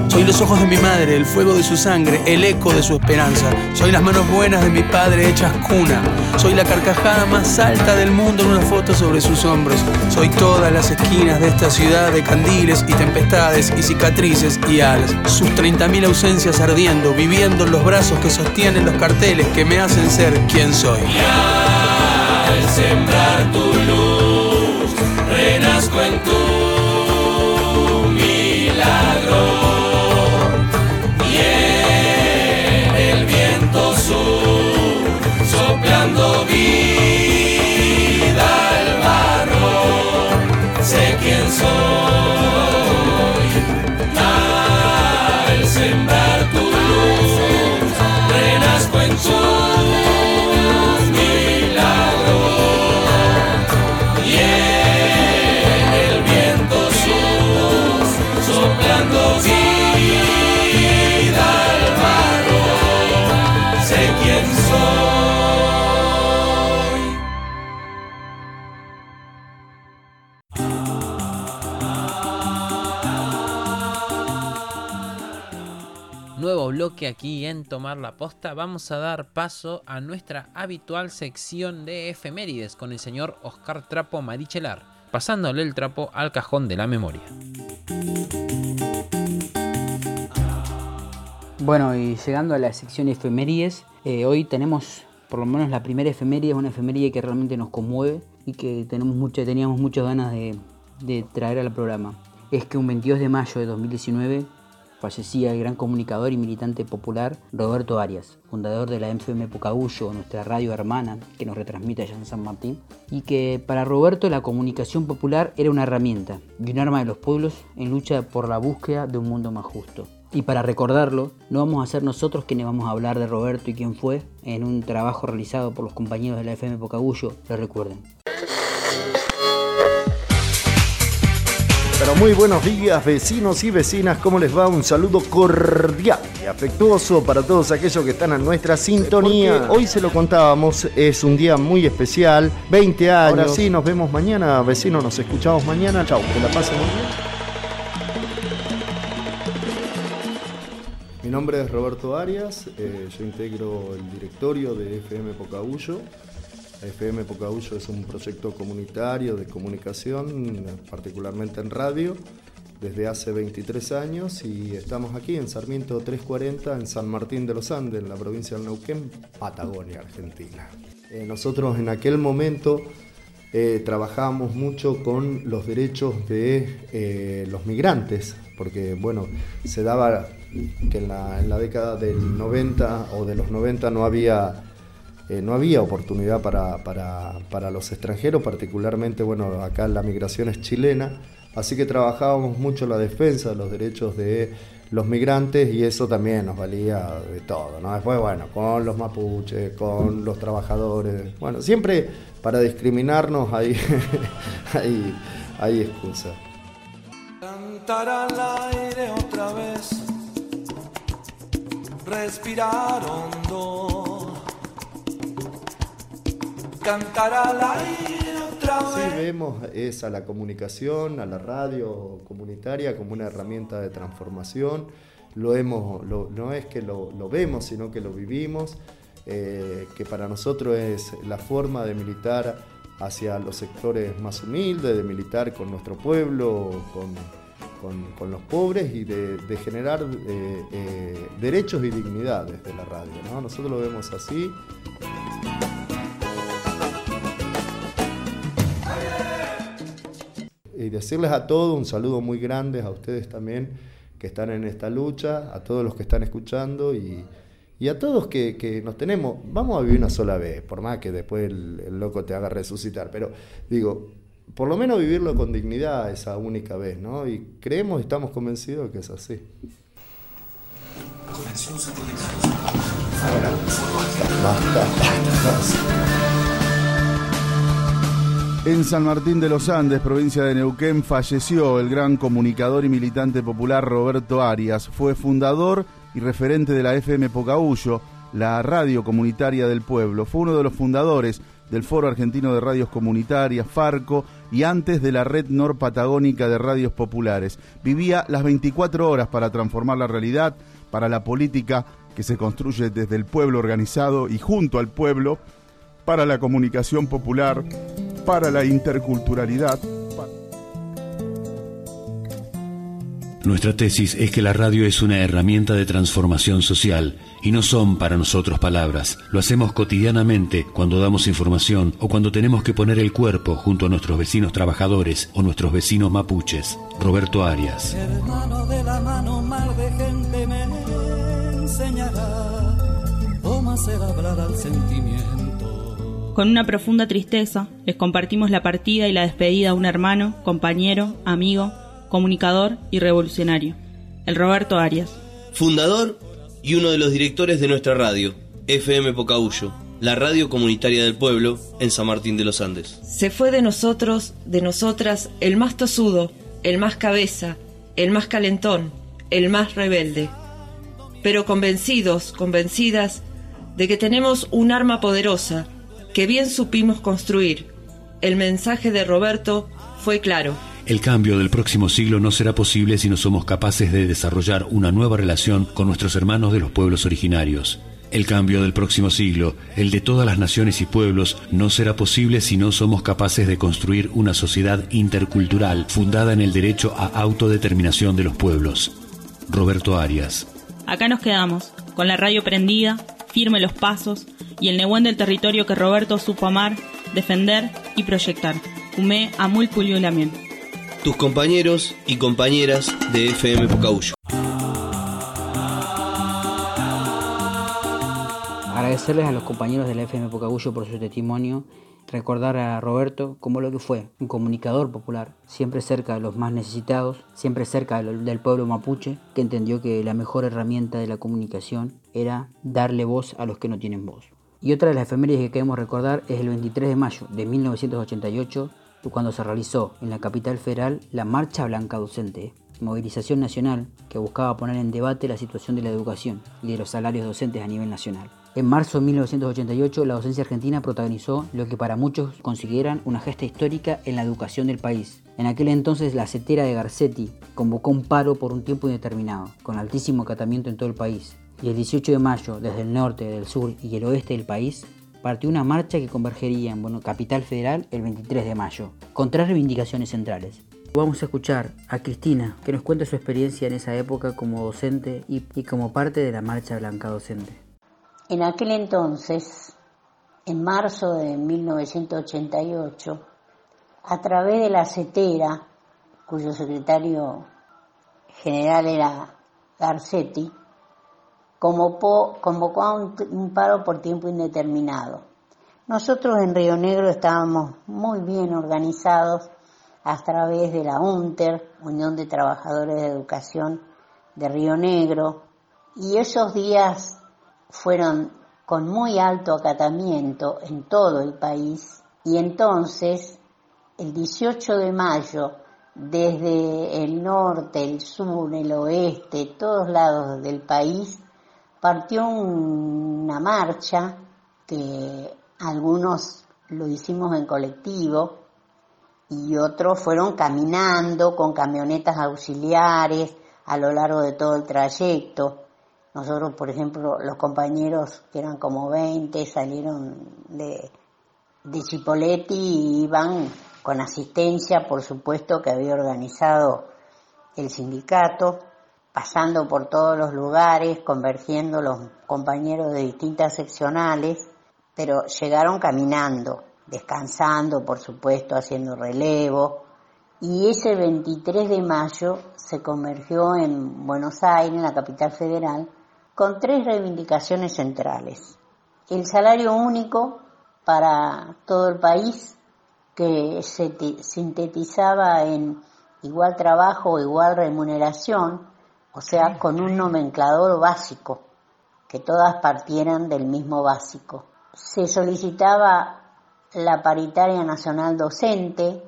Soy los ojos de mi madre, el fuego de su sangre, el eco de su esperanza. Soy las manos buenas de mi padre hechas cuna. Soy la carcajada más alta del mundo en una foto sobre sus hombros. Soy todas las esquinas de esta ciudad de candiles y tempestades y cicatrices y alas. Sus 30.000 ausencias ardiendo, viviendo en los brazos que sostienen los carteles que me hacen ser quien soy. Y al sembrar tu luz, renazco en tu bloque aquí en Tomar la Posta. Vamos a dar paso a nuestra habitual sección de efemérides con el señor Oscar Trapo Marichelar, pasándole el trapo al cajón de la memoria. Bueno, y llegando a la sección efemérides, eh, hoy tenemos por lo menos la primera efeméride, una efeméride que realmente nos conmueve y que tenemos mucha, teníamos muchas ganas de, de traer al programa. Es que un 22 de mayo de 2019 fallecía el gran comunicador y militante popular Roberto Arias, fundador de la FM Pocahullo, nuestra radio hermana que nos retransmite allá en San Martín, y que para Roberto la comunicación popular era una herramienta y un arma de los pueblos en lucha por la búsqueda de un mundo más justo. Y para recordarlo, no vamos a ser nosotros quienes vamos a hablar de Roberto y quién fue en un trabajo realizado por los compañeros de la FM Pocahullo, lo recuerden. Pero muy buenos días vecinos y vecinas, ¿cómo les va? Un saludo cordial y afectuoso para todos aquellos que están en nuestra sintonía. Porque hoy se lo contábamos, es un día muy especial, 20 años. Ahora sí, nos vemos mañana, vecinos, nos escuchamos mañana. Chau, que la pasen muy bien. Mi nombre es Roberto Arias, eh, yo integro el directorio de FM Pocahullo. FM Pocahullo es un proyecto comunitario de comunicación, particularmente en radio, desde hace 23 años y estamos aquí en Sarmiento 340, en San Martín de los Andes, en la provincia del Neuquén, Patagonia, Argentina. Eh, nosotros en aquel momento eh, trabajábamos mucho con los derechos de eh, los migrantes, porque bueno, se daba que en la década del 90 o de los 90 no había eh, no había oportunidad para, para, para, los extranjeros, particularmente, bueno, acá la migración es chilena, así que trabajábamos mucho la defensa de los derechos de los migrantes y eso también nos valía de todo, ¿no? Después, bueno, con los mapuches, con los trabajadores, bueno, siempre para discriminarnos hay, *laughs* hay, hay excusa. Cantar al aire otra vez, respirar hondo cantar al aire otra vez. Sí, vemos es a la comunicación, a la radio comunitaria como una herramienta de transformación. Lo hemos, lo, no es que lo, lo, vemos, sino que lo vivimos, eh, que para nosotros es la forma de militar hacia los sectores más humildes, de militar con nuestro pueblo, con, con, con los pobres y de, de generar eh, eh, derechos y dignidad desde la radio. ¿no? Nosotros lo vemos así. Y decirles a todos un saludo muy grande, a ustedes también que están en esta lucha, a todos los que están escuchando y, y a todos que, que, nos tenemos, vamos a vivir una sola vez, por más que después el, el, loco te haga resucitar, pero digo, por lo menos vivirlo con dignidad esa única vez, ¿no? Y creemos y estamos convencidos que es así. Ahora, basta, basta, basta. En San Martín de los Andes, provincia de Neuquén, falleció el gran comunicador y militante popular Roberto Arias. Fue fundador y referente de la FM Pocahuyo, la radio comunitaria del pueblo. Fue uno de los fundadores del Foro Argentino de Radios Comunitarias, Farco, y antes de la Red Norpatagónica de Radios Populares. Vivía las 24 horas para transformar la realidad, para la política que se construye desde el pueblo organizado y junto al pueblo para la comunicación popular, para la interculturalidad. Nuestra tesis es que la radio es una herramienta de transformación social y no son para nosotros palabras. Lo hacemos cotidianamente cuando damos información o cuando tenemos que poner el cuerpo junto a nuestros vecinos trabajadores o nuestros vecinos mapuches. Roberto Arias. Hermano de la mano, mar de gente me enseñará cómo hacer hablar al sentimiento. Con una profunda tristeza, les compartimos la partida y la despedida a un hermano, compañero, amigo, comunicador y revolucionario, el Roberto Arias. Fundador y uno de los directores de nuestra radio, FM Pocahuyo, la radio comunitaria del pueblo en San Martín de los Andes. Se fue de nosotros, de nosotras, el más tosudo, el más cabeza, el más calentón, el más rebelde. Pero convencidos, convencidas de que tenemos un arma poderosa que bien supimos construir. El mensaje de Roberto fue claro. El cambio del próximo siglo no será posible si no somos capaces de desarrollar una nueva relación con nuestros hermanos de los pueblos originarios. El cambio del próximo siglo, el de todas las naciones y pueblos, no será posible si no somos capaces de construir una sociedad intercultural fundada en el derecho a autodeterminación de los pueblos. Roberto Arias. Acá nos quedamos, con la radio prendida, firme los pasos y el neguén del territorio que Roberto supo amar, defender y proyectar. Humé, Amul, Lamien. Tus compañeros y compañeras de FM Pocahuyo. Agradecerles a los compañeros de la FM Pocagullo por su testimonio, recordar a Roberto como lo que fue, un comunicador popular, siempre cerca de los más necesitados, siempre cerca del pueblo mapuche, que entendió que la mejor herramienta de la comunicación era darle voz a los que no tienen voz. Y otra de las efemérides que queremos recordar es el 23 de mayo de 1988, cuando se realizó en la capital federal la Marcha Blanca Docente, movilización nacional que buscaba poner en debate la situación de la educación y de los salarios docentes a nivel nacional. En marzo de 1988, la docencia argentina protagonizó lo que para muchos consideran una gesta histórica en la educación del país. En aquel entonces, la CETERA de Garcetti convocó un paro por un tiempo indeterminado, con altísimo acatamiento en todo el país. Y el 18 de mayo, desde el norte, del sur y el oeste del país, partió una marcha que convergería en bueno, Capital Federal el 23 de mayo, con tres reivindicaciones centrales. Vamos a escuchar a Cristina, que nos cuenta su experiencia en esa época como docente y, y como parte de la Marcha Blanca Docente. En aquel entonces, en marzo de 1988, a través de la CETERA, cuyo secretario general era Garcetti, convocó, convocó a un, un paro por tiempo indeterminado. Nosotros en Río Negro estábamos muy bien organizados a través de la UNTER, Unión de Trabajadores de Educación de Río Negro, y esos días fueron con muy alto acatamiento en todo el país y entonces el 18 de mayo desde el norte, el sur, el oeste, todos lados del país partió una marcha que algunos lo hicimos en colectivo y otros fueron caminando con camionetas auxiliares a lo largo de todo el trayecto. Nosotros, por ejemplo, los compañeros, que eran como 20, salieron de, de Chipoleti y iban con asistencia, por supuesto, que había organizado el sindicato, pasando por todos los lugares, convergiendo los compañeros de distintas seccionales, pero llegaron caminando, descansando, por supuesto, haciendo relevo, y ese 23 de mayo se convergió en Buenos Aires, en la capital federal, con tres reivindicaciones centrales. El salario único para todo el país, que se sintetizaba en igual trabajo igual remuneración, o sea, con un nomenclador básico, que todas partieran del mismo básico. Se solicitaba la paritaria nacional docente,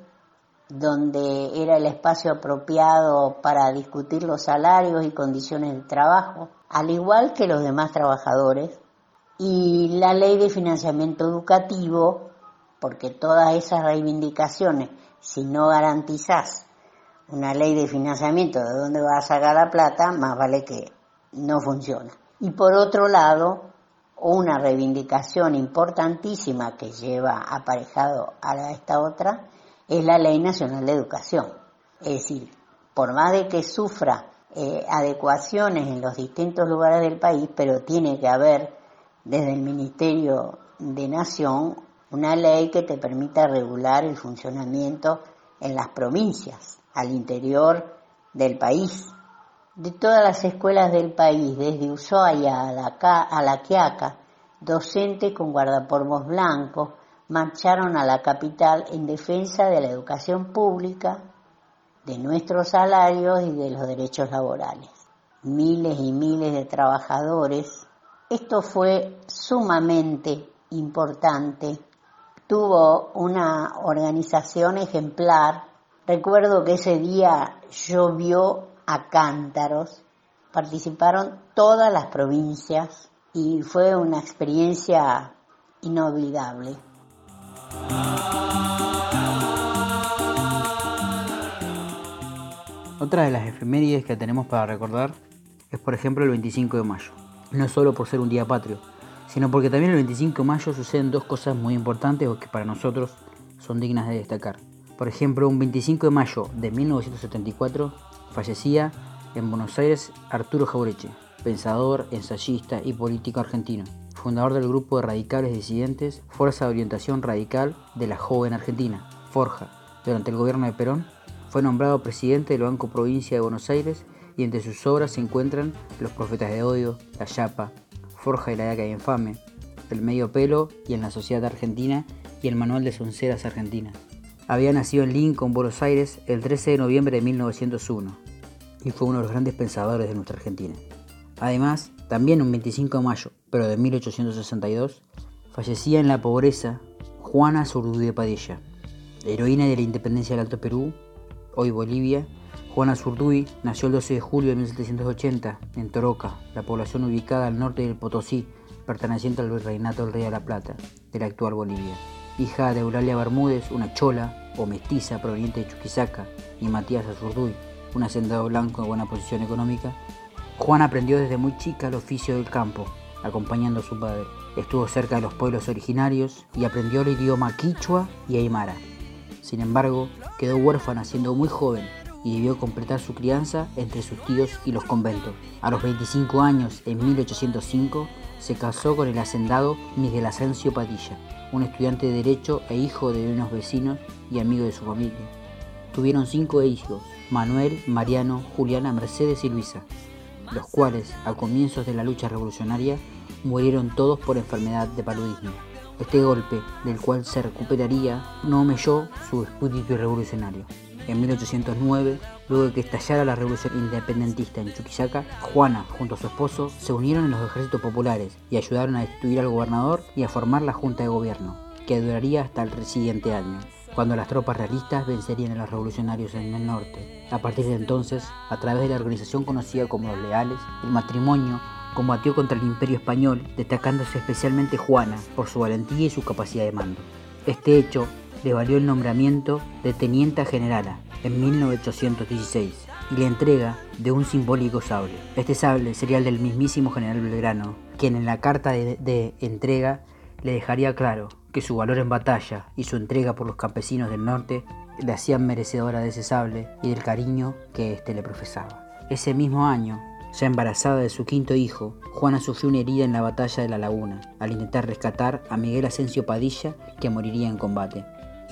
donde era el espacio apropiado para discutir los salarios y condiciones de trabajo, al igual que los demás trabajadores, y la ley de financiamiento educativo, porque todas esas reivindicaciones, si no garantizás una ley de financiamiento de dónde va a sacar la plata, más vale que no funciona. Y por otro lado, una reivindicación importantísima que lleva aparejado a esta otra es la Ley Nacional de Educación. Es decir, por más de que sufra eh, adecuaciones en los distintos lugares del país, pero tiene que haber desde el Ministerio de Nación una ley que te permita regular el funcionamiento en las provincias, al interior del país. De todas las escuelas del país, desde Ushuaia a la, a la Quiaca, docentes con guardapolvos blancos marcharon a la capital en defensa de la educación pública, de nuestros salarios y de los derechos laborales. Miles y miles de trabajadores. Esto fue sumamente importante. Tuvo una organización ejemplar. Recuerdo que ese día llovió a cántaros. Participaron todas las provincias y fue una experiencia inolvidable. Otra de las efemérides que tenemos para recordar es por ejemplo el 25 de mayo. No solo por ser un día patrio, sino porque también el 25 de mayo suceden dos cosas muy importantes o que para nosotros son dignas de destacar. Por ejemplo, un 25 de mayo de 1974 fallecía en Buenos Aires Arturo Jaureche, pensador, ensayista y político argentino, fundador del grupo de radicales disidentes Fuerza de Orientación Radical de la Joven Argentina, Forja. Durante el gobierno de Perón fue nombrado presidente del Banco Provincia de Buenos Aires y entre sus obras se encuentran Los Profetas de Odio, La Chapa, Forja y la Yaca Infame, El Medio Pelo y en la Sociedad Argentina y el Manual de Sonceras Argentinas. Había nacido en Lincoln, Buenos Aires, el 13 de noviembre de 1901 y fue uno de los grandes pensadores de nuestra Argentina. Además, también un 25 de mayo, pero de 1862, fallecía en la pobreza Juana Zurduy de Padilla, heroína de la independencia del Alto Perú, hoy Bolivia. Juana Zurduy nació el 12 de julio de 1780 en Toroca, la población ubicada al norte del Potosí, perteneciente al virreinato del Rey de la Plata, de la actual Bolivia. Hija de Eulalia Bermúdez, una chola o mestiza proveniente de Chuquisaca, y Matías Azurduy, un hacendado blanco de buena posición económica, Juan aprendió desde muy chica el oficio del campo, acompañando a su padre. Estuvo cerca de los pueblos originarios y aprendió el idioma quichua y aymara. Sin embargo, quedó huérfana siendo muy joven y debió completar su crianza entre sus tíos y los conventos. A los 25 años, en 1805, se casó con el hacendado Miguel Asensio Padilla, un estudiante de Derecho e hijo de unos vecinos y amigo de su familia. Tuvieron cinco hijos, Manuel, Mariano, Juliana, Mercedes y Luisa los cuales, a comienzos de la lucha revolucionaria, murieron todos por enfermedad de paludismo. Este golpe, del cual se recuperaría, no melló su espíritu revolucionario. En 1809, luego de que estallara la revolución independentista en Chuquisaca, Juana, junto a su esposo, se unieron en los ejércitos populares y ayudaron a destituir al gobernador y a formar la junta de gobierno, que duraría hasta el siguiente año cuando las tropas realistas vencerían a los revolucionarios en el norte. A partir de entonces, a través de la organización conocida como los Leales, el matrimonio combatió contra el imperio español, destacándose especialmente Juana por su valentía y su capacidad de mando. Este hecho le valió el nombramiento de tenienta generala en 1816 y la entrega de un simbólico sable. Este sable sería el del mismísimo general Belgrano, quien en la carta de, de entrega le dejaría claro que su valor en batalla y su entrega por los campesinos del norte le hacían merecedora de ese sable y del cariño que éste le profesaba. Ese mismo año, ya embarazada de su quinto hijo, Juana sufrió una herida en la batalla de la laguna, al intentar rescatar a Miguel Asensio Padilla, que moriría en combate.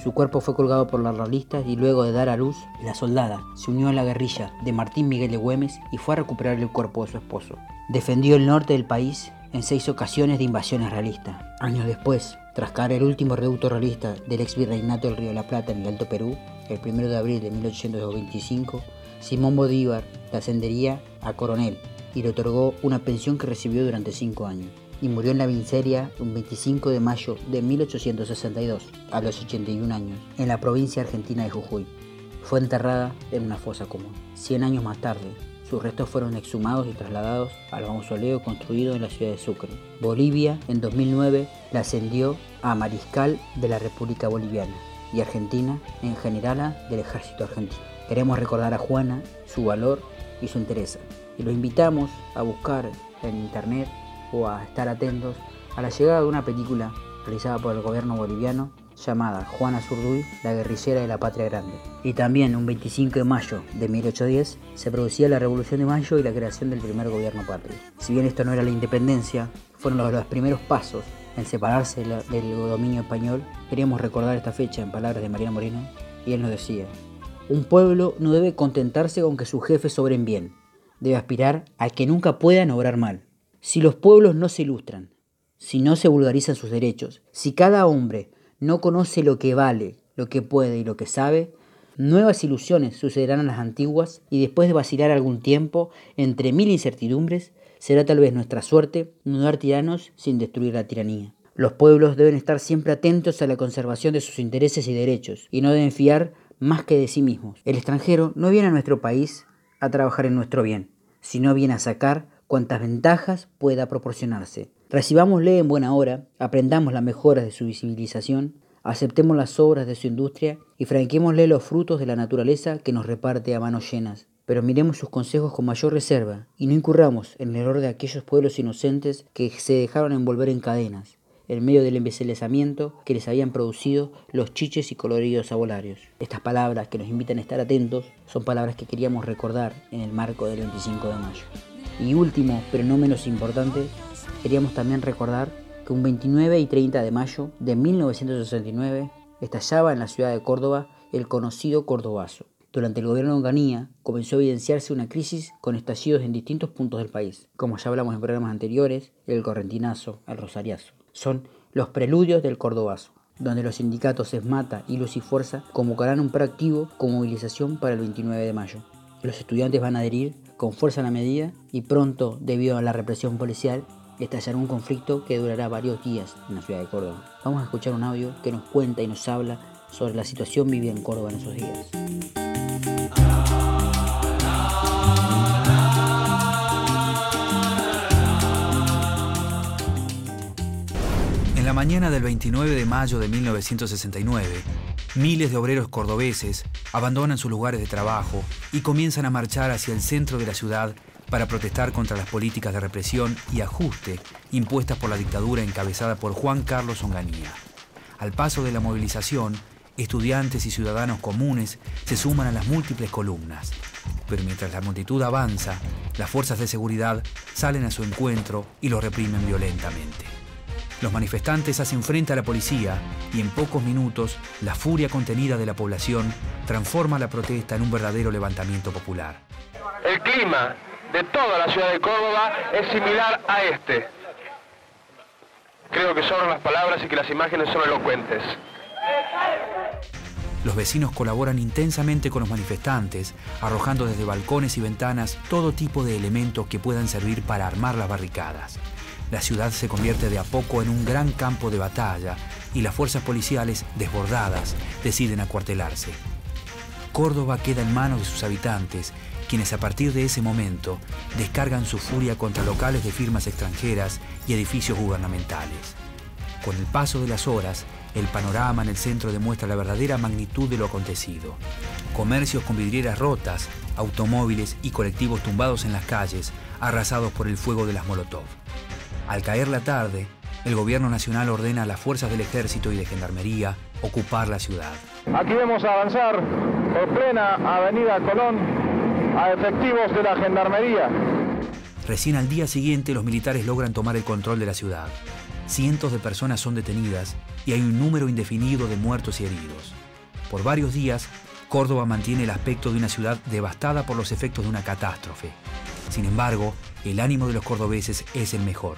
Su cuerpo fue colgado por los realistas y luego de dar a luz, la soldada se unió a la guerrilla de Martín Miguel de Güemes y fue a recuperar el cuerpo de su esposo. Defendió el norte del país en seis ocasiones de invasiones realistas. Años después, tras caer el último reducto realista del ex virreinato del Río de la Plata en el Alto Perú, el 1 de abril de 1825, Simón Bolívar le ascendería a coronel y le otorgó una pensión que recibió durante cinco años. Y murió en la miseria un 25 de mayo de 1862, a los 81 años, en la provincia argentina de Jujuy. Fue enterrada en una fosa común. Cien años más tarde, sus restos fueron exhumados y trasladados al mausoleo construido en la ciudad de Sucre. Bolivia, en 2009, la ascendió a mariscal de la República Boliviana y Argentina en general del ejército argentino. Queremos recordar a Juana, su valor y su interés. Y los invitamos a buscar en internet o a estar atentos a la llegada de una película realizada por el gobierno boliviano llamada Juana Zurduy, la guerrillera de la patria grande. Y también un 25 de mayo de 1810 se producía la Revolución de Mayo y la creación del primer gobierno patrio. Si bien esto no era la independencia, fueron los, los primeros pasos en separarse del dominio español, queríamos recordar esta fecha en palabras de Mariano Moreno, y él nos decía, un pueblo no debe contentarse con que sus jefes sobren bien, debe aspirar a que nunca puedan obrar mal. Si los pueblos no se ilustran, si no se vulgarizan sus derechos, si cada hombre no conoce lo que vale, lo que puede y lo que sabe, nuevas ilusiones sucederán a las antiguas y después de vacilar algún tiempo, entre mil incertidumbres, será tal vez nuestra suerte no tiranos sin destruir la tiranía. Los pueblos deben estar siempre atentos a la conservación de sus intereses y derechos y no deben fiar más que de sí mismos. El extranjero no viene a nuestro país a trabajar en nuestro bien, sino viene a sacar cuantas ventajas pueda proporcionarse. Recibámosle en buena hora, aprendamos las mejoras de su visibilización, aceptemos las obras de su industria y franquémosle los frutos de la naturaleza que nos reparte a manos llenas. Pero miremos sus consejos con mayor reserva y no incurramos en el error de aquellos pueblos inocentes que se dejaron envolver en cadenas, en medio del embelezamiento que les habían producido los chiches y coloridos abolarios. Estas palabras que nos invitan a estar atentos son palabras que queríamos recordar en el marco del 25 de mayo. Y último, pero no menos importante, queríamos también recordar que un 29 y 30 de mayo de 1969 estallaba en la ciudad de Córdoba el conocido Cordobazo. Durante el gobierno de Onganía comenzó a evidenciarse una crisis con estallidos en distintos puntos del país. Como ya hablamos en programas anteriores, el correntinazo, el rosariazo. Son los preludios del Cordobazo, donde los sindicatos ESMATA y Luz y Fuerza convocarán un proactivo con movilización para el 29 de mayo. Los estudiantes van a adherir con fuerza a la medida y pronto, debido a la represión policial, estallará un conflicto que durará varios días en la ciudad de Córdoba. Vamos a escuchar un audio que nos cuenta y nos habla sobre la situación vivida en Córdoba en esos días. Mañana del 29 de mayo de 1969, miles de obreros cordobeses abandonan sus lugares de trabajo y comienzan a marchar hacia el centro de la ciudad para protestar contra las políticas de represión y ajuste impuestas por la dictadura encabezada por Juan Carlos Onganía. Al paso de la movilización, estudiantes y ciudadanos comunes se suman a las múltiples columnas. Pero mientras la multitud avanza, las fuerzas de seguridad salen a su encuentro y lo reprimen violentamente. Los manifestantes hacen frente a la policía y en pocos minutos la furia contenida de la población transforma la protesta en un verdadero levantamiento popular. El clima de toda la ciudad de Córdoba es similar a este. Creo que sobran las palabras y que las imágenes son elocuentes. Los vecinos colaboran intensamente con los manifestantes, arrojando desde balcones y ventanas todo tipo de elementos que puedan servir para armar las barricadas. La ciudad se convierte de a poco en un gran campo de batalla y las fuerzas policiales, desbordadas, deciden acuartelarse. Córdoba queda en manos de sus habitantes, quienes a partir de ese momento descargan su furia contra locales de firmas extranjeras y edificios gubernamentales. Con el paso de las horas, el panorama en el centro demuestra la verdadera magnitud de lo acontecido. Comercios con vidrieras rotas, automóviles y colectivos tumbados en las calles, arrasados por el fuego de las Molotov. Al caer la tarde, el gobierno nacional ordena a las fuerzas del ejército y de gendarmería ocupar la ciudad. Aquí vemos avanzar por plena Avenida Colón a efectivos de la gendarmería. Recién al día siguiente los militares logran tomar el control de la ciudad. Cientos de personas son detenidas y hay un número indefinido de muertos y heridos. Por varios días, Córdoba mantiene el aspecto de una ciudad devastada por los efectos de una catástrofe. Sin embargo, el ánimo de los cordobeses es el mejor.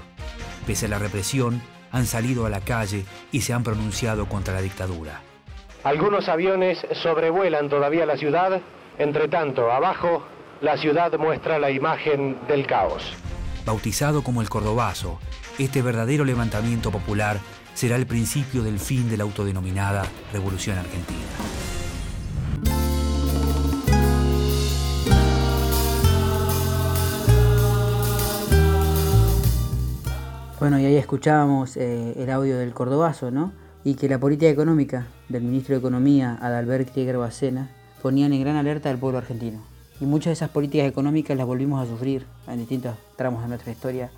Pese a la represión, han salido a la calle y se han pronunciado contra la dictadura. Algunos aviones sobrevuelan todavía la ciudad. Entre tanto, abajo, la ciudad muestra la imagen del caos. Bautizado como el Cordobazo, este verdadero levantamiento popular será el principio del fin de la autodenominada Revolución Argentina. Bueno, y ahí escuchábamos eh, el audio del Cordobazo, ¿no? Y que la política económica del ministro de Economía, Adalbert Krieger Bacena, ponían en gran alerta al pueblo argentino. Y muchas de esas políticas económicas las volvimos a sufrir en distintos tramos de nuestra historia.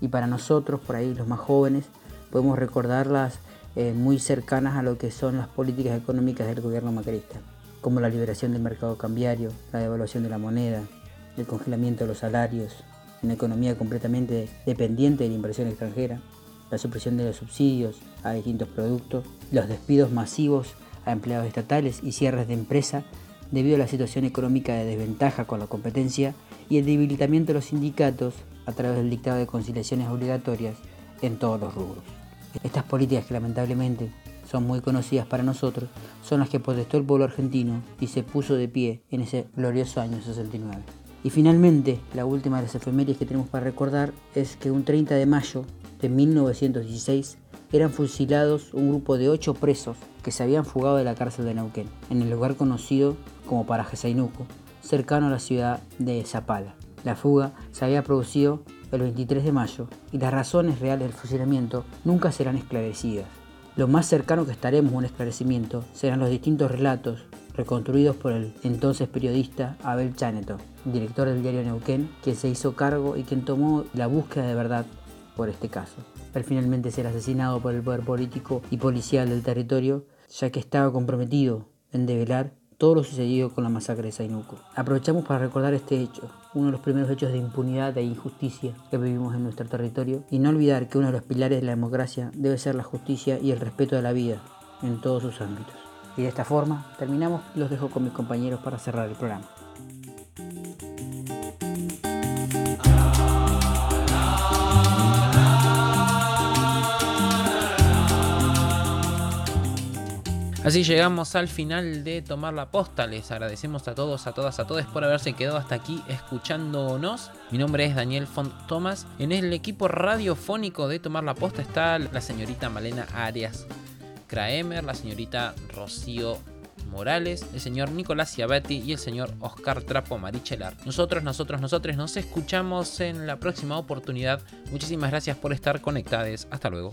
Y para nosotros, por ahí, los más jóvenes, podemos recordarlas eh, muy cercanas a lo que son las políticas económicas del gobierno macrista, como la liberación del mercado cambiario, la devaluación de la moneda, el congelamiento de los salarios, una economía completamente dependiente de la inversión extranjera, la supresión de los subsidios a distintos productos, los despidos masivos a empleados estatales y cierres de empresa debido a la situación económica de desventaja con la competencia y el debilitamiento de los sindicatos a través del dictado de conciliaciones obligatorias en todos los rubros. Estas políticas que lamentablemente son muy conocidas para nosotros son las que protestó el pueblo argentino y se puso de pie en ese glorioso año 69. Y finalmente, la última de las efemérides que tenemos para recordar es que un 30 de mayo de 1916 eran fusilados un grupo de ocho presos que se habían fugado de la cárcel de Neuquén, en el lugar conocido como Paraje Zainuco, cercano a la ciudad de Zapala. La fuga se había producido el 23 de mayo y las razones reales del fusilamiento nunca serán esclarecidas. Lo más cercano que estaremos a un esclarecimiento serán los distintos relatos reconstruidos por el entonces periodista Abel Chaneto, director del diario Neuquén, quien se hizo cargo y quien tomó la búsqueda de verdad por este caso. Al finalmente ser asesinado por el poder político y policial del territorio, ya que estaba comprometido en develar todo lo sucedido con la masacre de Zainuco. Aprovechamos para recordar este hecho, uno de los primeros hechos de impunidad e injusticia que vivimos en nuestro territorio, y no olvidar que uno de los pilares de la democracia debe ser la justicia y el respeto de la vida en todos sus ámbitos. Y de esta forma terminamos, los dejo con mis compañeros para cerrar el programa. Así llegamos al final de Tomar la Posta. Les agradecemos a todos, a todas, a todos por haberse quedado hasta aquí escuchándonos. Mi nombre es Daniel Font Thomas. En el equipo radiofónico de Tomar la Posta está la señorita Malena Arias Kraemer, la señorita Rocío Morales, el señor Nicolás Ciabetti y el señor Oscar Trapo Marichelar. Nosotros, nosotros, nosotros nos escuchamos en la próxima oportunidad. Muchísimas gracias por estar conectados. Hasta luego.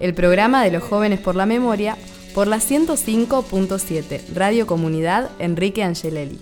el programa de los jóvenes por la memoria, por la 105.7, Radio Comunidad Enrique Angelelli.